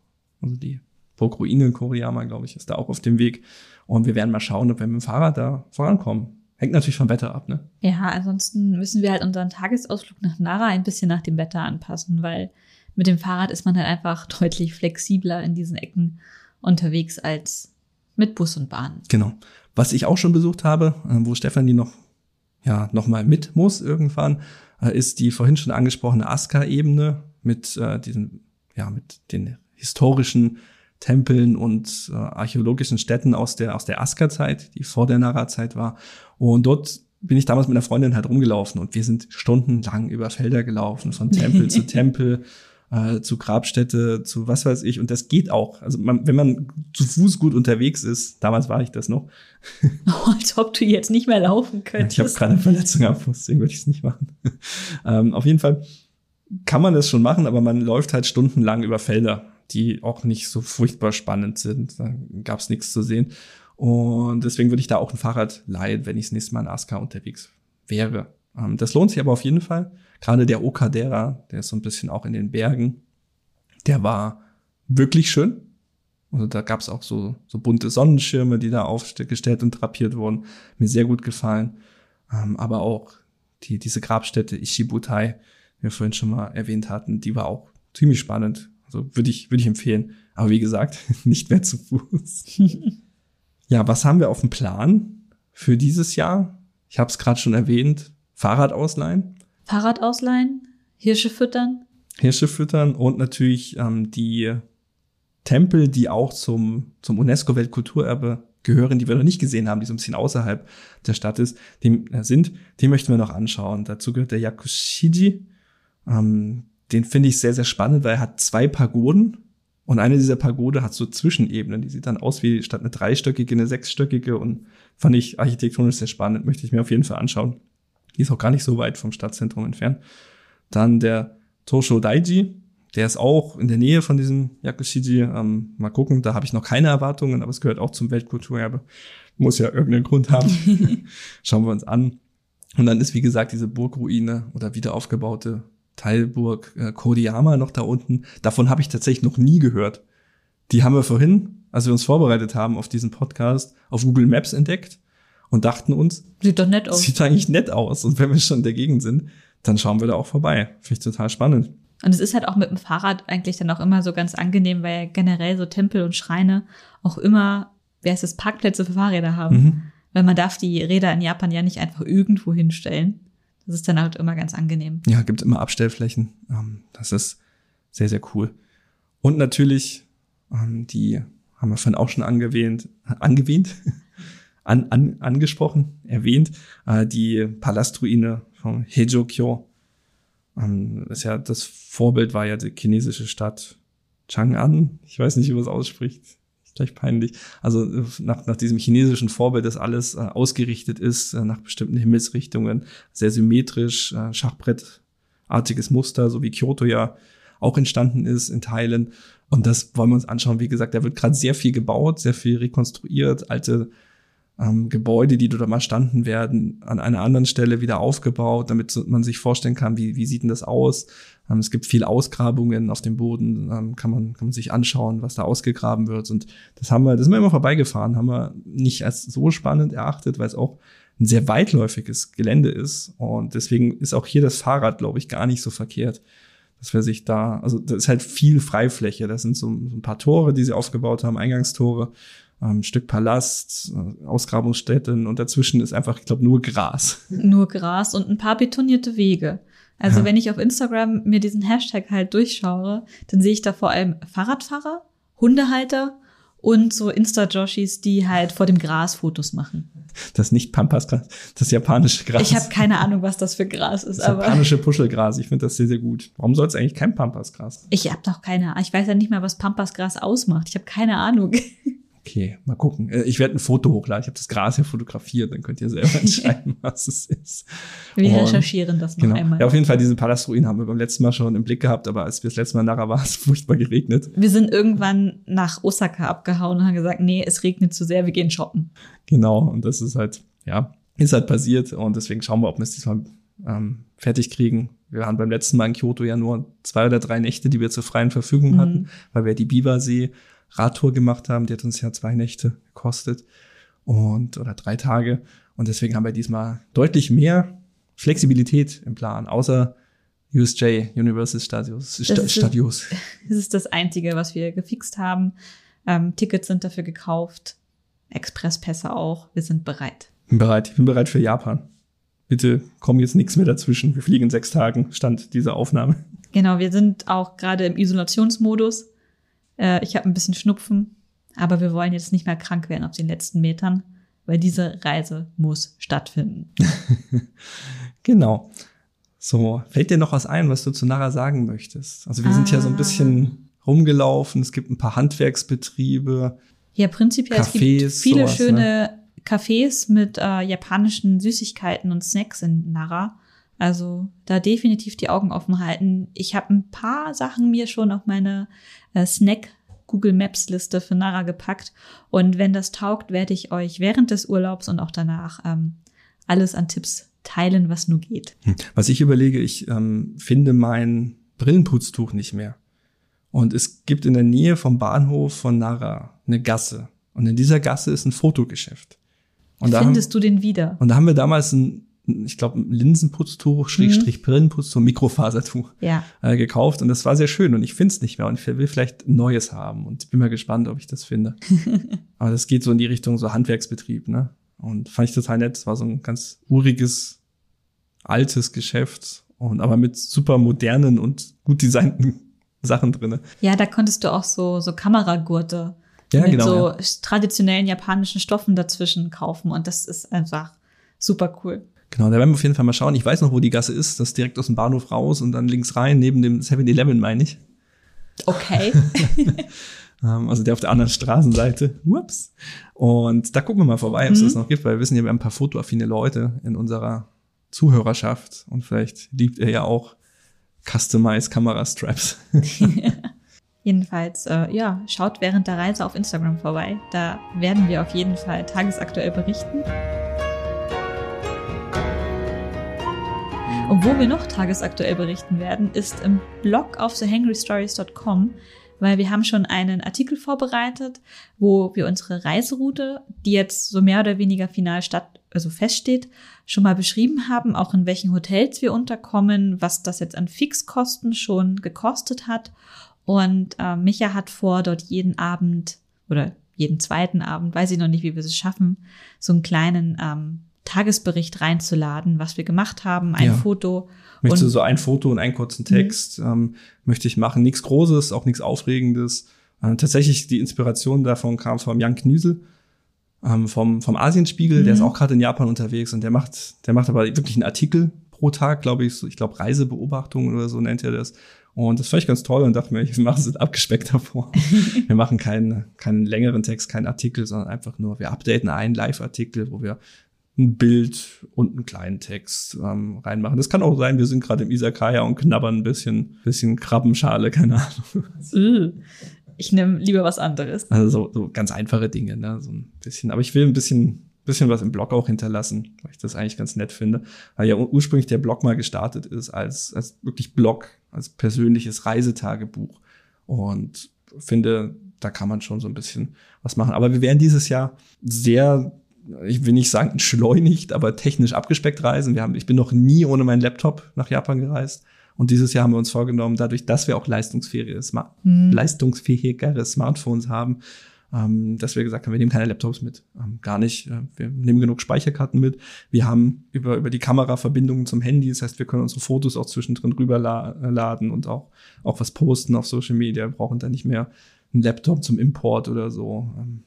S2: Also die Burgruine Koriyama, glaube ich, ist da auch auf dem Weg. Und wir werden mal schauen, ob wir mit dem Fahrrad da vorankommen. Hängt natürlich vom Wetter ab, ne?
S1: Ja, ansonsten müssen wir halt unseren Tagesausflug nach Nara ein bisschen nach dem Wetter anpassen, weil mit dem Fahrrad ist man halt einfach deutlich flexibler in diesen Ecken unterwegs als mit Bus und Bahn.
S2: Genau. Was ich auch schon besucht habe, äh, wo Stefanie noch, ja, noch mal mit muss irgendwann, äh, ist die vorhin schon angesprochene Aska-Ebene mit äh, diesen, ja, mit den historischen Tempeln und äh, archäologischen Städten aus der, aus der Aska-Zeit, die vor der Nara-Zeit war. Und dort bin ich damals mit einer Freundin halt rumgelaufen und wir sind stundenlang über Felder gelaufen, von Tempel zu Tempel äh, zu Grabstätte, zu was weiß ich. Und das geht auch. Also man, wenn man zu Fuß gut unterwegs ist, damals war ich das noch.
S1: Oh, als ob du jetzt nicht mehr laufen könntest.
S2: Ich habe gerade eine Verletzung am Fuß, deswegen würde ich es nicht machen. ähm, auf jeden Fall kann man das schon machen, aber man läuft halt stundenlang über Felder, die auch nicht so furchtbar spannend sind. Da gab es nichts zu sehen. Und deswegen würde ich da auch ein Fahrrad leihen, wenn ich das nächste Mal in Aska unterwegs wäre. Ähm, das lohnt sich aber auf jeden Fall. Gerade der Okadera, der ist so ein bisschen auch in den Bergen, der war wirklich schön. Also da gab es auch so, so bunte Sonnenschirme, die da aufgestellt und drapiert wurden. Mir sehr gut gefallen. Ähm, aber auch die, diese Grabstätte Ishibutai, die wir vorhin schon mal erwähnt hatten, die war auch ziemlich spannend. Also würde ich, würde ich empfehlen. Aber wie gesagt, nicht mehr zu Fuß. ja, was haben wir auf dem Plan für dieses Jahr? Ich habe es gerade schon erwähnt. Fahrrad ausleihen.
S1: Fahrrad ausleihen, Hirsche füttern.
S2: Hirsche füttern und natürlich ähm, die Tempel, die auch zum, zum UNESCO-Weltkulturerbe gehören, die wir noch nicht gesehen haben, die so ein bisschen außerhalb der Stadt ist, die, äh, sind, die möchten wir noch anschauen. Dazu gehört der Yakushiji. Ähm, den finde ich sehr, sehr spannend, weil er hat zwei Pagoden und eine dieser Pagode hat so Zwischenebenen. Die sieht dann aus wie statt eine dreistöckige, eine sechsstöckige und fand ich architektonisch sehr spannend, möchte ich mir auf jeden Fall anschauen. Die ist auch gar nicht so weit vom Stadtzentrum entfernt. Dann der Tosho Daiji, der ist auch in der Nähe von diesem Yakushiji. Ähm, mal gucken, da habe ich noch keine Erwartungen, aber es gehört auch zum Weltkulturerbe. Muss ja irgendeinen Grund haben. Schauen wir uns an. Und dann ist, wie gesagt, diese Burgruine oder wieder aufgebaute Teilburg äh, Kodiyama noch da unten. Davon habe ich tatsächlich noch nie gehört. Die haben wir vorhin, als wir uns vorbereitet haben auf diesen Podcast, auf Google Maps entdeckt und dachten uns,
S1: sieht doch nett aus.
S2: Sieht eigentlich nett aus. Und wenn wir schon dagegen sind, dann schauen wir da auch vorbei. Finde ich total spannend.
S1: Und es ist halt auch mit dem Fahrrad eigentlich dann auch immer so ganz angenehm, weil generell so Tempel und Schreine auch immer, wer ist das, Parkplätze für Fahrräder haben. Mhm. Weil man darf die Räder in Japan ja nicht einfach irgendwo hinstellen. Das ist dann halt immer ganz angenehm.
S2: Ja, gibt immer Abstellflächen. Ähm, das ist sehr, sehr cool. Und natürlich, ähm, die haben wir vorhin auch schon angewähnt, angewähnt, an, an, angesprochen, erwähnt, äh, die Palastruine von Hejokyo. Ähm, ist ja, das Vorbild war ja die chinesische Stadt Chang'an. Ich weiß nicht, wie man es ausspricht. Ist gleich peinlich. Also nach, nach diesem chinesischen Vorbild, das alles äh, ausgerichtet ist, äh, nach bestimmten Himmelsrichtungen, sehr symmetrisch, äh, Schachbrettartiges Muster, so wie Kyoto ja auch entstanden ist in Teilen. Und das wollen wir uns anschauen. Wie gesagt, da wird gerade sehr viel gebaut, sehr viel rekonstruiert, alte ähm, Gebäude, die dort mal standen, werden an einer anderen Stelle wieder aufgebaut, damit man sich vorstellen kann, wie, wie sieht denn das aus. Ähm, es gibt viele Ausgrabungen auf dem Boden, ähm, kann, man, kann man sich anschauen, was da ausgegraben wird. Und das haben wir, das sind wir immer vorbeigefahren, haben wir nicht als so spannend erachtet, weil es auch ein sehr weitläufiges Gelände ist. Und deswegen ist auch hier das Fahrrad, glaube ich, gar nicht so verkehrt dass wir sich da, also das ist halt viel Freifläche. Das sind so, so ein paar Tore, die sie aufgebaut haben, Eingangstore ähm, Stück Palast, äh, Ausgrabungsstätten und dazwischen ist einfach, ich glaube, nur Gras.
S1: Nur Gras und ein paar betonierte Wege. Also ja. wenn ich auf Instagram mir diesen Hashtag halt durchschaue, dann sehe ich da vor allem Fahrradfahrer, Hundehalter und so Insta-Joshis, die halt vor dem Gras Fotos machen.
S2: Das nicht Pampasgras, das japanische Gras.
S1: Ich habe keine Ahnung, was das für Gras ist.
S2: Das aber japanische Puschelgras, ich finde das sehr, sehr gut. Warum soll es eigentlich kein Pampasgras?
S1: Ich habe doch keine Ahnung. Ich weiß ja nicht mal, was Pampasgras ausmacht. Ich habe keine Ahnung.
S2: Okay, mal gucken. Äh, ich werde ein Foto hochladen. Ich habe das Gras hier fotografiert, dann könnt ihr selber entscheiden, was es ist.
S1: Wir Und, recherchieren das noch genau. einmal.
S2: Ja, auf jeden Fall, diese Palastruinen haben wir beim letzten Mal schon im Blick gehabt, aber als wir das letzte Mal nachher war, es furchtbar geregnet.
S1: Wir sind irgendwann nach Osaka abgehauen und haben gesagt, nee, es regnet zu sehr, wir gehen shoppen.
S2: Genau, und das ist halt, ja, ist halt passiert und deswegen schauen wir, ob wir es diesmal ähm, fertig kriegen. Wir waren beim letzten Mal in Kyoto ja nur zwei oder drei Nächte, die wir zur freien Verfügung mhm. hatten, weil wir die Biwasee Radtour gemacht haben. Die hat uns ja zwei Nächte gekostet und oder drei Tage. Und deswegen haben wir diesmal deutlich mehr Flexibilität im Plan, außer USJ, Universal Studios.
S1: St das Studios. das ist das Einzige, was wir gefixt haben. Ähm, Tickets sind dafür gekauft, Expresspässe auch. Wir sind bereit.
S2: Bin bereit. Ich bin bereit für Japan. Bitte komm jetzt nichts mehr dazwischen. Wir fliegen in sechs Tagen, stand diese Aufnahme.
S1: Genau, wir sind auch gerade im Isolationsmodus. Äh, ich habe ein bisschen Schnupfen, aber wir wollen jetzt nicht mehr krank werden auf den letzten Metern, weil diese Reise muss stattfinden.
S2: genau. So, fällt dir noch was ein, was du zu Nara sagen möchtest? Also wir ah. sind ja so ein bisschen rumgelaufen, es gibt ein paar Handwerksbetriebe.
S1: Ja, prinzipiell Cafés, es gibt viele sowas, schöne ne? Cafés mit äh, japanischen Süßigkeiten und Snacks in Nara. Also da definitiv die Augen offen halten. Ich habe ein paar Sachen mir schon auf meine äh, Snack Google Maps Liste für Nara gepackt. Und wenn das taugt, werde ich euch während des Urlaubs und auch danach ähm, alles an Tipps teilen, was nur geht.
S2: Hm. Was ich überlege, ich ähm, finde mein Brillenputztuch nicht mehr. Und es gibt in der Nähe vom Bahnhof von Nara eine Gasse. Und in dieser Gasse ist ein Fotogeschäft.
S1: Und Findest haben, du den wieder?
S2: Und da haben wir damals ein ich glaube, Linsenputztuch, Schrägstrich mhm. Brillenputztuch, Mikrofasertuch
S1: ja.
S2: äh, gekauft. Und das war sehr schön. Und ich finde es nicht mehr. Und ich will vielleicht Neues haben. Und ich bin mal gespannt, ob ich das finde. Aber das geht so in die Richtung so Handwerksbetrieb, ne? Und fand ich total nett. Es war so ein ganz uriges, altes Geschäft. Und aber mit super modernen und gut designten Sachen drinne.
S1: Ja, da konntest du auch so, so Kameragurte ja, mit genau, so ja. traditionellen japanischen Stoffen dazwischen kaufen. Und das ist einfach super cool.
S2: Genau, da werden wir auf jeden Fall mal schauen. Ich weiß noch, wo die Gasse ist. Das ist direkt aus dem Bahnhof raus und dann links rein, neben dem 7-Eleven, meine ich.
S1: Okay.
S2: Ähm, also der auf der anderen Straßenseite. Ups. Und da gucken wir mal vorbei, ob es mhm. das noch gibt, weil wir wissen ja, wir haben ein paar fotoaffine Leute in unserer Zuhörerschaft und vielleicht liebt er ja auch Customized Kamerastraps.
S1: Jedenfalls, äh, ja, schaut während der Reise auf Instagram vorbei. Da werden wir auf jeden Fall tagesaktuell berichten. Und wo wir noch tagesaktuell berichten werden, ist im Blog auf thehangrystories.com, weil wir haben schon einen Artikel vorbereitet, wo wir unsere Reiseroute, die jetzt so mehr oder weniger final statt, also feststeht, schon mal beschrieben haben, auch in welchen Hotels wir unterkommen, was das jetzt an Fixkosten schon gekostet hat. Und äh, Micha hat vor, dort jeden Abend oder jeden zweiten Abend, weiß ich noch nicht, wie wir es schaffen, so einen kleinen ähm, Tagesbericht reinzuladen, was wir gemacht haben, ein ja. Foto.
S2: Möchtest du so ein Foto und einen kurzen Text mhm. ähm, möchte ich machen. Nichts Großes, auch nichts Aufregendes. Äh, tatsächlich die Inspiration davon kam vom Jan Knüsel, ähm, vom, vom Asienspiegel, mhm. der ist mhm. auch gerade in Japan unterwegs und der macht, der macht aber wirklich einen Artikel pro Tag, glaube ich, ich glaube Reisebeobachtungen oder so nennt er das. Und das fand ich ganz toll und dachte mir, ich mache es abgespeckt davor. wir machen keinen, keinen längeren Text, keinen Artikel, sondern einfach nur, wir updaten einen Live-Artikel, wo wir ein Bild und einen kleinen Text ähm, reinmachen. Das kann auch sein, wir sind gerade im Isakaya und knabbern ein bisschen, bisschen Krabbenschale, keine Ahnung.
S1: Ich nehme lieber was anderes.
S2: Also so, so ganz einfache Dinge, ne? So ein bisschen. Aber ich will ein bisschen, bisschen was im Blog auch hinterlassen, weil ich das eigentlich ganz nett finde. Weil ja ursprünglich der Blog mal gestartet ist als, als wirklich Blog, als persönliches Reisetagebuch. Und finde, da kann man schon so ein bisschen was machen. Aber wir werden dieses Jahr sehr ich will nicht sagen entschleunigt, aber technisch abgespeckt reisen. Wir haben, ich bin noch nie ohne meinen Laptop nach Japan gereist. Und dieses Jahr haben wir uns vorgenommen, dadurch, dass wir auch leistungsfähige, mhm. leistungsfähigere Smartphones haben, ähm, dass wir gesagt haben, wir nehmen keine Laptops mit. Ähm, gar nicht. Äh, wir nehmen genug Speicherkarten mit. Wir haben über, über die Kamera Verbindungen zum Handy. Das heißt, wir können unsere Fotos auch zwischendrin rüberladen und auch, auch was posten auf Social Media. Wir brauchen dann nicht mehr einen Laptop zum Import oder so. Ähm,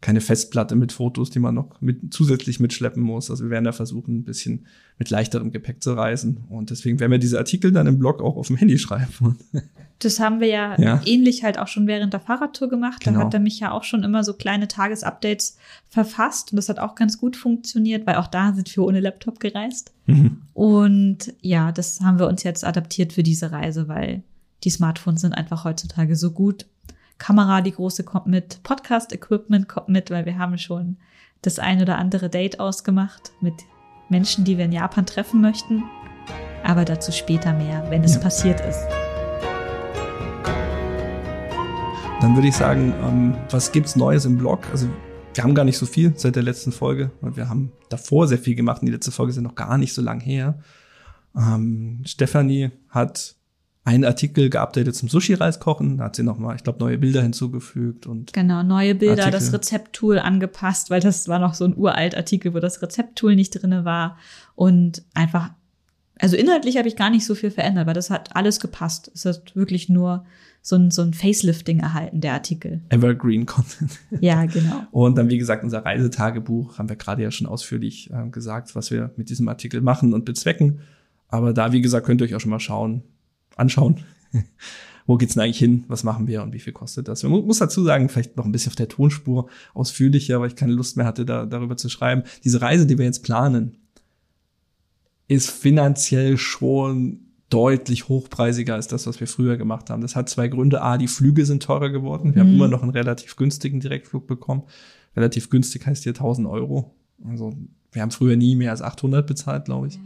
S2: keine Festplatte mit Fotos, die man noch mit, zusätzlich mitschleppen muss. Also wir werden da versuchen, ein bisschen mit leichterem Gepäck zu reisen. Und deswegen werden wir diese Artikel dann im Blog auch auf dem Handy schreiben.
S1: Das haben wir ja, ja. ähnlich halt auch schon während der Fahrradtour gemacht. Genau. Da hat er mich ja auch schon immer so kleine Tagesupdates verfasst. Und das hat auch ganz gut funktioniert, weil auch da sind wir ohne Laptop gereist. Mhm. Und ja, das haben wir uns jetzt adaptiert für diese Reise, weil die Smartphones sind einfach heutzutage so gut Kamera, die große kommt mit, Podcast-Equipment kommt mit, weil wir haben schon das ein oder andere Date ausgemacht mit Menschen, die wir in Japan treffen möchten. Aber dazu später mehr, wenn es ja. passiert ist.
S2: Dann würde ich sagen, ähm, was gibt's Neues im Blog? Also wir haben gar nicht so viel seit der letzten Folge, weil wir haben davor sehr viel gemacht und die letzte Folge ist ja noch gar nicht so lang her. Ähm, Stefanie hat einen Artikel geupdatet zum Sushi-Reis kochen. Da hat sie nochmal, ich glaube, neue Bilder hinzugefügt und.
S1: Genau, neue Bilder, Artikel. das Rezepttool angepasst, weil das war noch so ein uralt Artikel, wo das Rezepttool nicht drinne war. Und einfach, also inhaltlich habe ich gar nicht so viel verändert, weil das hat alles gepasst. Es hat wirklich nur so ein, so ein Facelifting erhalten, der Artikel.
S2: Evergreen Content.
S1: Ja, genau.
S2: Und dann, wie gesagt, unser Reisetagebuch haben wir gerade ja schon ausführlich äh, gesagt, was wir mit diesem Artikel machen und bezwecken. Aber da, wie gesagt, könnt ihr euch auch schon mal schauen, anschauen. Wo geht's denn eigentlich hin? Was machen wir und wie viel kostet das? Man muss dazu sagen, vielleicht noch ein bisschen auf der Tonspur ausführlicher, weil ich keine Lust mehr hatte, da, darüber zu schreiben. Diese Reise, die wir jetzt planen, ist finanziell schon deutlich hochpreisiger als das, was wir früher gemacht haben. Das hat zwei Gründe. A, die Flüge sind teurer geworden. Wir mhm. haben immer noch einen relativ günstigen Direktflug bekommen. Relativ günstig heißt hier 1000 Euro. Also wir haben früher nie mehr als 800 bezahlt, glaube ich. Ja.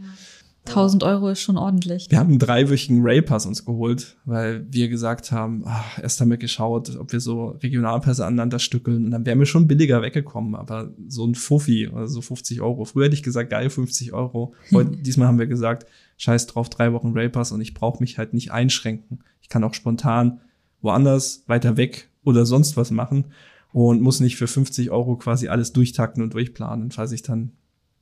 S1: 1000 Euro ist schon ordentlich.
S2: Wir haben einen dreiwöchigen Railpass uns geholt, weil wir gesagt haben, ach, erst haben wir geschaut, ob wir so Regionalpässe aneinander stückeln und dann wären wir schon billiger weggekommen, aber so ein Fuffi, also so 50 Euro. Früher hätte ich gesagt, geil, 50 Euro. Heute, diesmal haben wir gesagt, scheiß drauf, drei Wochen Railpass und ich brauche mich halt nicht einschränken. Ich kann auch spontan woanders, weiter weg oder sonst was machen und muss nicht für 50 Euro quasi alles durchtakten und durchplanen, falls ich dann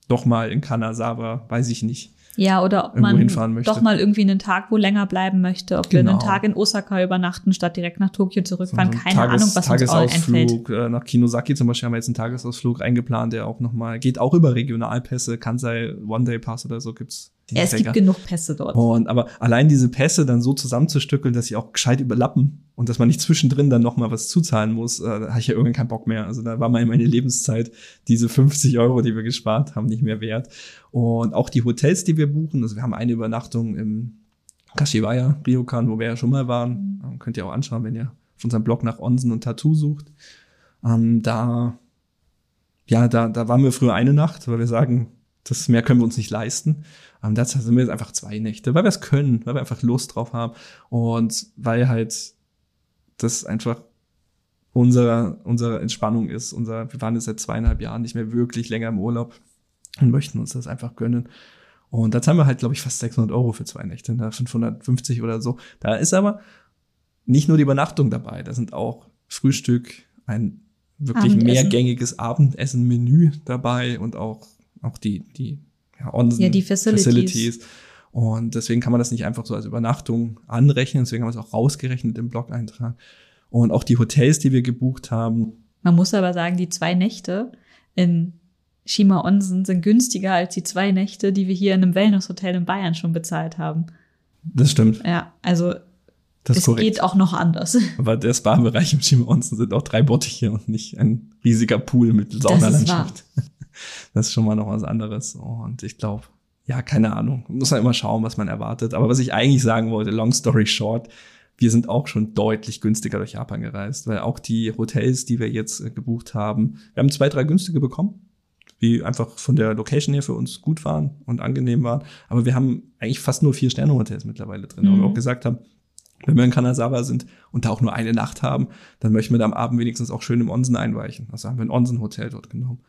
S2: doch mal in Kanazawa, weiß ich nicht,
S1: ja, oder ob man doch mal irgendwie einen Tag wo länger bleiben möchte, ob genau. wir einen genau. Tag in Osaka übernachten, statt direkt nach Tokio zurückfahren. So Keine Tages, Ahnung, was
S2: Tagesausflug,
S1: uns einfällt.
S2: Äh, nach Kinosaki zum Beispiel haben wir jetzt einen Tagesausflug eingeplant, der auch nochmal, geht auch über Regionalpässe, Kansai One-Day-Pass oder so gibt's
S1: ja, es gibt genug Pässe dort.
S2: Und, aber allein diese Pässe dann so zusammenzustückeln, dass sie auch gescheit überlappen und dass man nicht zwischendrin dann noch mal was zuzahlen muss, äh, da habe ich ja irgendwann keinen Bock mehr. Also da war mal meine Lebenszeit diese 50 Euro, die wir gespart haben, nicht mehr wert. Und auch die Hotels, die wir buchen, also wir haben eine Übernachtung im Kashiwaya, Ryokan, wo wir ja schon mal waren. Mhm. Könnt ihr auch anschauen, wenn ihr auf unserem Blog nach Onsen und Tattoo sucht. Ähm, da, ja, da, da waren wir früher eine Nacht, weil wir sagen, das mehr können wir uns nicht leisten. Ähm, dazu sind wir jetzt einfach zwei Nächte, weil wir es können, weil wir einfach Lust drauf haben und weil halt das einfach unsere, unsere Entspannung ist. Unser, wir waren jetzt seit zweieinhalb Jahren nicht mehr wirklich länger im Urlaub und möchten uns das einfach gönnen. Und da zahlen wir halt, glaube ich, fast 600 Euro für zwei Nächte, 550 ne? oder so. Da ist aber nicht nur die Übernachtung dabei, da sind auch Frühstück, ein wirklich Abendessen. mehrgängiges Abendessen-Menü dabei und auch, auch die, die ja,
S1: Onsen, ja, die Facilities. Facilities.
S2: Und deswegen kann man das nicht einfach so als Übernachtung anrechnen, deswegen haben wir es auch rausgerechnet im Blog-Eintrag. Und auch die Hotels, die wir gebucht haben.
S1: Man muss aber sagen, die zwei Nächte in Shima Onsen sind günstiger als die zwei Nächte, die wir hier in einem Wellness-Hotel in Bayern schon bezahlt haben.
S2: Das stimmt.
S1: Ja, also das es korrekt. geht auch noch anders.
S2: Aber der Spa-Bereich im Shima Onsen sind auch drei Bottiche und nicht ein riesiger Pool mit Saunalandschaft. Das ist, das ist schon mal noch was anderes. Und ich glaube, ja, keine Ahnung. Muss man immer schauen, was man erwartet. Aber was ich eigentlich sagen wollte, long story short, wir sind auch schon deutlich günstiger durch Japan gereist, weil auch die Hotels, die wir jetzt äh, gebucht haben, wir haben zwei, drei günstige bekommen, die einfach von der Location her für uns gut waren und angenehm waren. Aber wir haben eigentlich fast nur vier Sterne Hotels mittlerweile drin, mhm. wo wir auch gesagt haben, wenn wir in Kanazawa sind und da auch nur eine Nacht haben, dann möchten wir da am Abend wenigstens auch schön im Onsen einweichen. Also haben wir ein Onsen-Hotel dort genommen.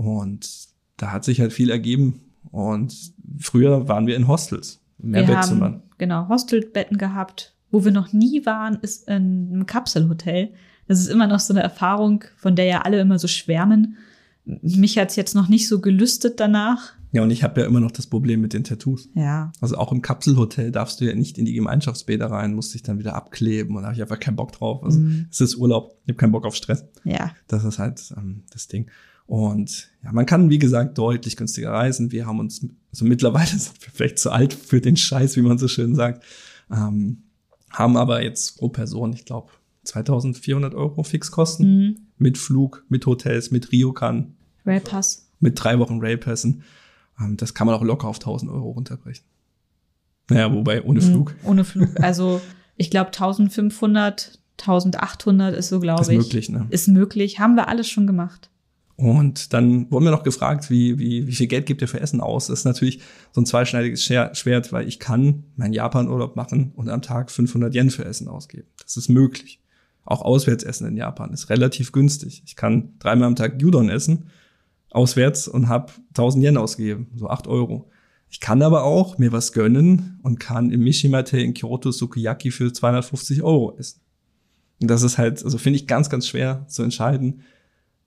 S2: Und da hat sich halt viel ergeben. Und früher waren wir in Hostels,
S1: mehr wir Bettzimmern. Haben, genau, Hostelbetten gehabt. Wo wir noch nie waren, ist in einem Kapselhotel. Das ist immer noch so eine Erfahrung, von der ja alle immer so schwärmen. Mich hat's jetzt noch nicht so gelüstet danach.
S2: Ja, und ich habe ja immer noch das Problem mit den Tattoos.
S1: Ja.
S2: Also auch im Kapselhotel darfst du ja nicht in die Gemeinschaftsbäder rein, musst dich dann wieder abkleben und da habe ich einfach keinen Bock drauf. Also mhm. es ist Urlaub, ich habe keinen Bock auf Stress.
S1: Ja.
S2: Das ist halt ähm, das Ding. Und ja, man kann, wie gesagt, deutlich günstiger reisen. Wir haben uns, also mittlerweile sind wir vielleicht zu alt für den Scheiß, wie man so schön sagt. Ähm, haben aber jetzt pro Person, ich glaube, 2400 Euro Fixkosten. Mhm. Mit Flug, mit Hotels, mit Ryokan.
S1: Railpass.
S2: Mit drei Wochen Railpassen. Ähm, das kann man auch locker auf 1000 Euro runterbrechen. Naja, wobei ohne mhm, Flug.
S1: Ohne Flug. Also ich glaube 1500, 1800 ist so, glaube ich.
S2: Ist möglich, ne?
S1: Ist möglich. Haben wir alles schon gemacht.
S2: Und dann wurden wir noch gefragt, wie, wie, wie viel Geld gibt ihr für Essen aus? Das ist natürlich so ein zweischneidiges Schwert, weil ich kann meinen Japan-Urlaub machen und am Tag 500 Yen für Essen ausgeben. Das ist möglich. Auch Auswärtsessen in Japan ist relativ günstig. Ich kann dreimal am Tag Gyudon essen auswärts und habe 1000 Yen ausgegeben, so 8 Euro. Ich kann aber auch mir was gönnen und kann im Mishimate in Kyoto Sukiyaki für 250 Euro essen. Und das ist halt, also finde ich ganz, ganz schwer zu entscheiden,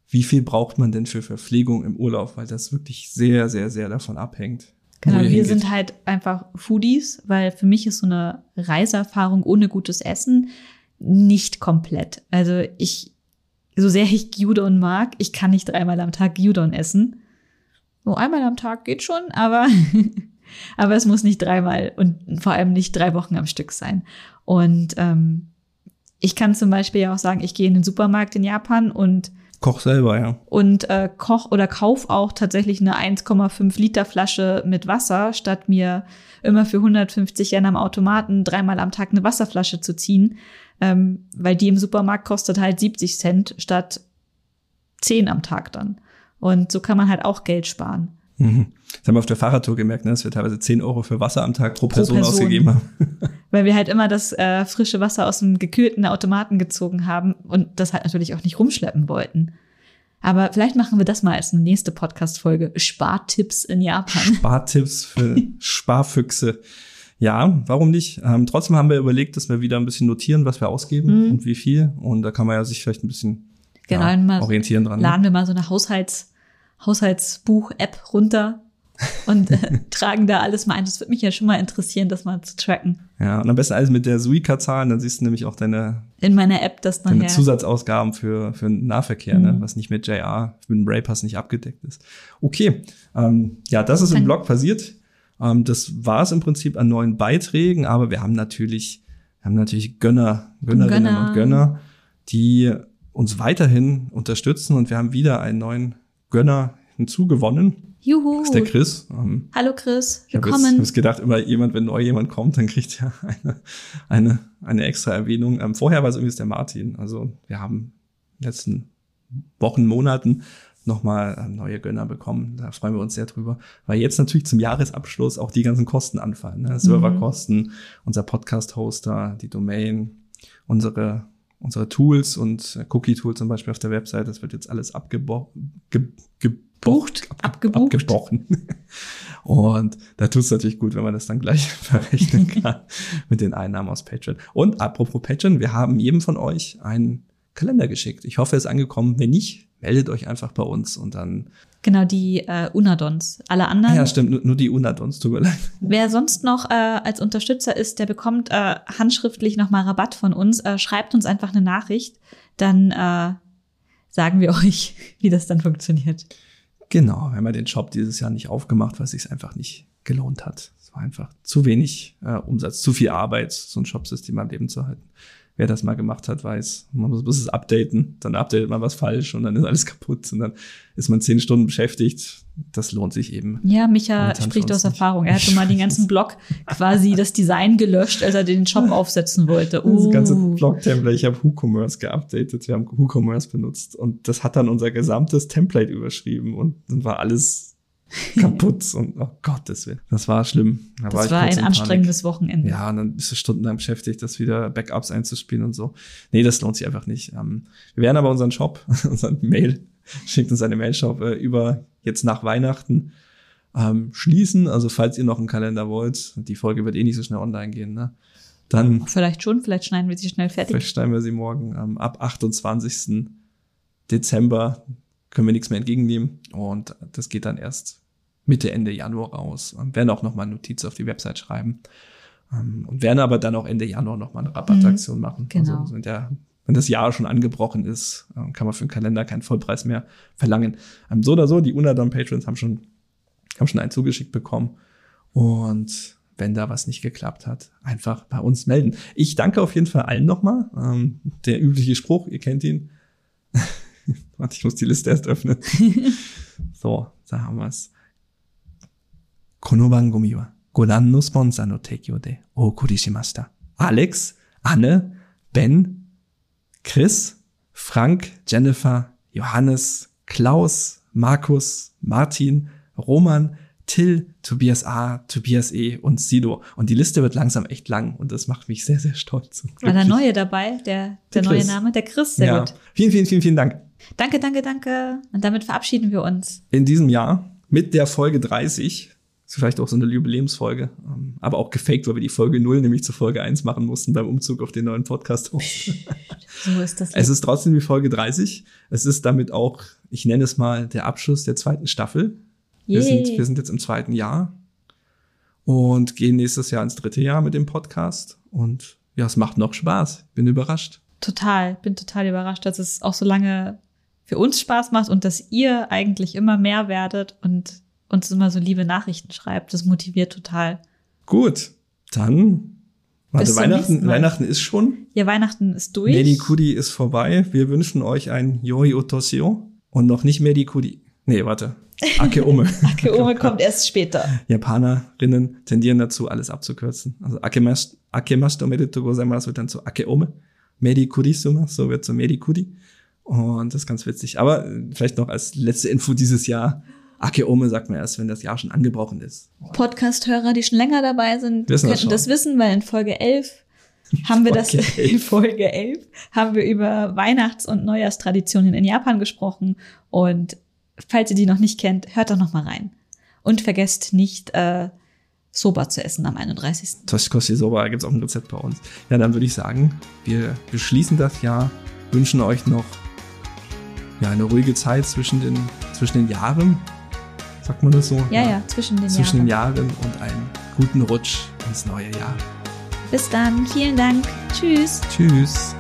S2: wie viel braucht man denn für Verpflegung im Urlaub, weil das wirklich sehr, sehr, sehr davon abhängt.
S1: Genau, wir hingeht. sind halt einfach Foodies, weil für mich ist so eine Reiseerfahrung ohne gutes Essen nicht komplett. Also ich so sehr ich Gyudon mag, ich kann nicht dreimal am Tag Gyudon essen. So einmal am Tag geht schon, aber, aber es muss nicht dreimal und vor allem nicht drei Wochen am Stück sein. Und ähm, ich kann zum Beispiel ja auch sagen, ich gehe in den Supermarkt in Japan und
S2: Koch selber, ja.
S1: Und äh, koch oder kauf auch tatsächlich eine 1,5 Liter Flasche mit Wasser, statt mir immer für 150 Yen am Automaten dreimal am Tag eine Wasserflasche zu ziehen ähm, weil die im Supermarkt kostet halt 70 Cent statt 10 am Tag dann. Und so kann man halt auch Geld sparen.
S2: Mhm. Das haben wir auf der Fahrradtour gemerkt, ne? dass wir teilweise 10 Euro für Wasser am Tag pro, pro Person, Person, ausgegeben haben.
S1: Weil wir halt immer das äh, frische Wasser aus dem gekühlten Automaten gezogen haben und das halt natürlich auch nicht rumschleppen wollten. Aber vielleicht machen wir das mal als eine nächste Podcast-Folge. Spartipps in Japan.
S2: Spartipps für Sparfüchse. Ja, warum nicht? Ähm, trotzdem haben wir überlegt, dass wir wieder ein bisschen notieren, was wir ausgeben mhm. und wie viel. Und da kann man ja sich vielleicht ein bisschen genau, ja, orientieren dran.
S1: Ne? Laden wir mal so eine Haushalts, Haushaltsbuch-App runter und äh, tragen da alles mal ein. Das würde mich ja schon mal interessieren, das mal zu tracken.
S2: Ja, und am besten alles mit der Suica-Zahlen, dann siehst du nämlich auch deine
S1: in meiner App das
S2: deine Zusatzausgaben für für den Nahverkehr, ne, mhm. ne, was nicht mit JR, mit dem Raypass nicht abgedeckt ist. Okay, ähm, ja, das ist im Blog passiert. Ähm, das war es im Prinzip an neuen Beiträgen, aber wir haben natürlich, wir haben natürlich Gönner, Gönnerinnen Gönner. und Gönner, die uns weiterhin unterstützen und wir haben wieder einen neuen Gönner hinzugewonnen.
S1: Juhu.
S2: Das ist der Chris. Ähm,
S1: Hallo Chris,
S2: willkommen. Ich habe jetzt gedacht, immer jemand, wenn neu jemand kommt, dann kriegt er eine, eine, eine extra Erwähnung. Ähm, vorher war es irgendwie der Martin. Also wir haben in den letzten Wochen, Monaten nochmal äh, neue Gönner bekommen. Da freuen wir uns sehr drüber. Weil jetzt natürlich zum Jahresabschluss auch die ganzen Kosten anfallen. Ne? Serverkosten, unser Podcast-Hoster, die Domain, unsere unsere Tools und äh, Cookie-Tool zum Beispiel auf der Website, das wird jetzt alles abgebrochen. Ge
S1: gebucht, abgebucht.
S2: abgebrochen. Und da tut es natürlich gut, wenn man das dann gleich verrechnen kann mit den Einnahmen aus Patreon. Und apropos Patreon, wir haben jedem von euch einen Kalender geschickt. Ich hoffe, er ist angekommen. Wenn nicht, meldet euch einfach bei uns und dann.
S1: Genau, die äh, Unadons. Alle anderen.
S2: Ja, stimmt, nur, nur die Unadons, tut mir leid.
S1: Wer sonst noch äh, als Unterstützer ist, der bekommt äh, handschriftlich nochmal Rabatt von uns. Äh, schreibt uns einfach eine Nachricht, dann äh, sagen wir euch, wie das dann funktioniert.
S2: Genau, wir haben ja den Shop dieses Jahr nicht aufgemacht, weil es sich einfach nicht gelohnt hat. Es war einfach zu wenig äh, Umsatz, zu viel Arbeit, so ein Shopsystem am Leben zu halten wer das mal gemacht hat, weiß, man muss, muss es updaten, dann updatet man was falsch und dann ist alles kaputt und dann ist man zehn Stunden beschäftigt. Das lohnt sich eben.
S1: Ja, Micha spricht aus Erfahrung. Er hatte mal den ganzen Blog quasi das Design gelöscht, als er den Shop aufsetzen wollte.
S2: Uh. Das ganze Blog-Template, ich habe WooCommerce geupdatet, wir haben WooCommerce benutzt und das hat dann unser gesamtes Template überschrieben und dann war alles kaputt und oh Gottes Willen. Das war schlimm.
S1: Da das war, war ein anstrengendes Wochenende.
S2: Ja, und dann bist du stundenlang beschäftigt, das wieder Backups einzuspielen und so. Nee, das lohnt sich einfach nicht. Ähm, wir werden aber unseren Shop, unseren Mail, schickt uns eine Mail-Shop äh, über jetzt nach Weihnachten ähm, schließen. Also falls ihr noch einen Kalender wollt, die Folge wird eh nicht so schnell online gehen, ne? Dann.
S1: Vielleicht schon, vielleicht schneiden wir sie schnell fertig.
S2: Vielleicht schneiden wir sie morgen. Ähm, ab 28. Dezember können wir nichts mehr entgegennehmen. Und das geht dann erst Mitte, Ende Januar raus. Und werden auch nochmal Notiz auf die Website schreiben. Ähm, und werden aber dann auch Ende Januar nochmal eine Rabattaktion mhm, machen.
S1: Genau.
S2: Also ja, wenn das Jahr schon angebrochen ist, äh, kann man für den Kalender keinen Vollpreis mehr verlangen. Ähm, so oder so, die Unadon Patrons haben schon, haben schon einen zugeschickt bekommen. Und wenn da was nicht geklappt hat, einfach bei uns melden. Ich danke auf jeden Fall allen nochmal. Ähm, der übliche Spruch, ihr kennt ihn. Warte, ich muss die Liste erst öffnen. so, da haben wir's. この番組はご覧のスポンサーの提供でお送りしました。Alex, Anne, Ben, Chris, Frank, Jennifer, Johannes, Klaus, Markus, Martin, Roman, Till, Tobias A, Tobias E und Sido. Und die Liste wird langsam echt lang und das macht mich sehr, sehr stolz.
S1: War der Neue dabei, der, der, der neue Name? Der Chris, sehr ja. gut.
S2: Vielen, vielen, vielen, vielen Dank.
S1: Danke, danke, danke. Und damit verabschieden wir uns.
S2: In diesem Jahr mit der Folge 30. ist vielleicht auch so eine Jubiläumsfolge, ähm, aber auch gefaked, weil wir die Folge 0 nämlich zur Folge 1 machen mussten beim Umzug auf den neuen Podcast. so ist das. Es ist trotzdem die Folge 30. Es ist damit auch, ich nenne es mal, der Abschluss der zweiten Staffel. Wir sind, wir sind jetzt im zweiten Jahr und gehen nächstes Jahr ins dritte Jahr mit dem Podcast. Und ja, es macht noch Spaß. Bin überrascht.
S1: Total, bin total überrascht, dass es auch so lange für uns Spaß macht und dass ihr eigentlich immer mehr werdet und uns immer so liebe Nachrichten schreibt. Das motiviert total.
S2: Gut, dann. Warte, Weihnachten, Weihnachten ist schon.
S1: Ja, Weihnachten ist durch.
S2: Medikudi ist vorbei. Wir wünschen euch ein Yoi Otosio und noch nicht Medikudi. Nee, warte. Akeome.
S1: Akeome kommt erst später.
S2: Japanerinnen tendieren dazu, alles abzukürzen. Also Akemash, Akemashito Merito Gozaimasu wird dann zu Akeome. Medikudi Suma, so wird zu Medikudi. Und das ist ganz witzig. Aber vielleicht noch als letzte Info dieses Jahr. Akeome sagt man erst, wenn das Jahr schon angebrochen ist.
S1: Podcast-Hörer, die schon länger dabei sind, wissen könnten das, das wissen, weil in Folge 11 haben wir das in Folge 11 haben wir über Weihnachts- und Neujahrstraditionen in Japan gesprochen und falls ihr die noch nicht kennt, hört doch noch mal rein. Und vergesst nicht, äh, Soba zu essen am 31.
S2: Toshikoshi Soba gibt's auch ein Rezept bei uns. Ja, dann würde ich sagen, wir beschließen das Jahr, wünschen euch noch ja, eine ruhige Zeit zwischen den, zwischen den Jahren. Sagt man das so?
S1: Ja, ja, ja zwischen den
S2: zwischen
S1: Jahren.
S2: den Jahren und einen guten Rutsch ins neue Jahr.
S1: Bis dann. Vielen Dank. Tschüss.
S2: Tschüss.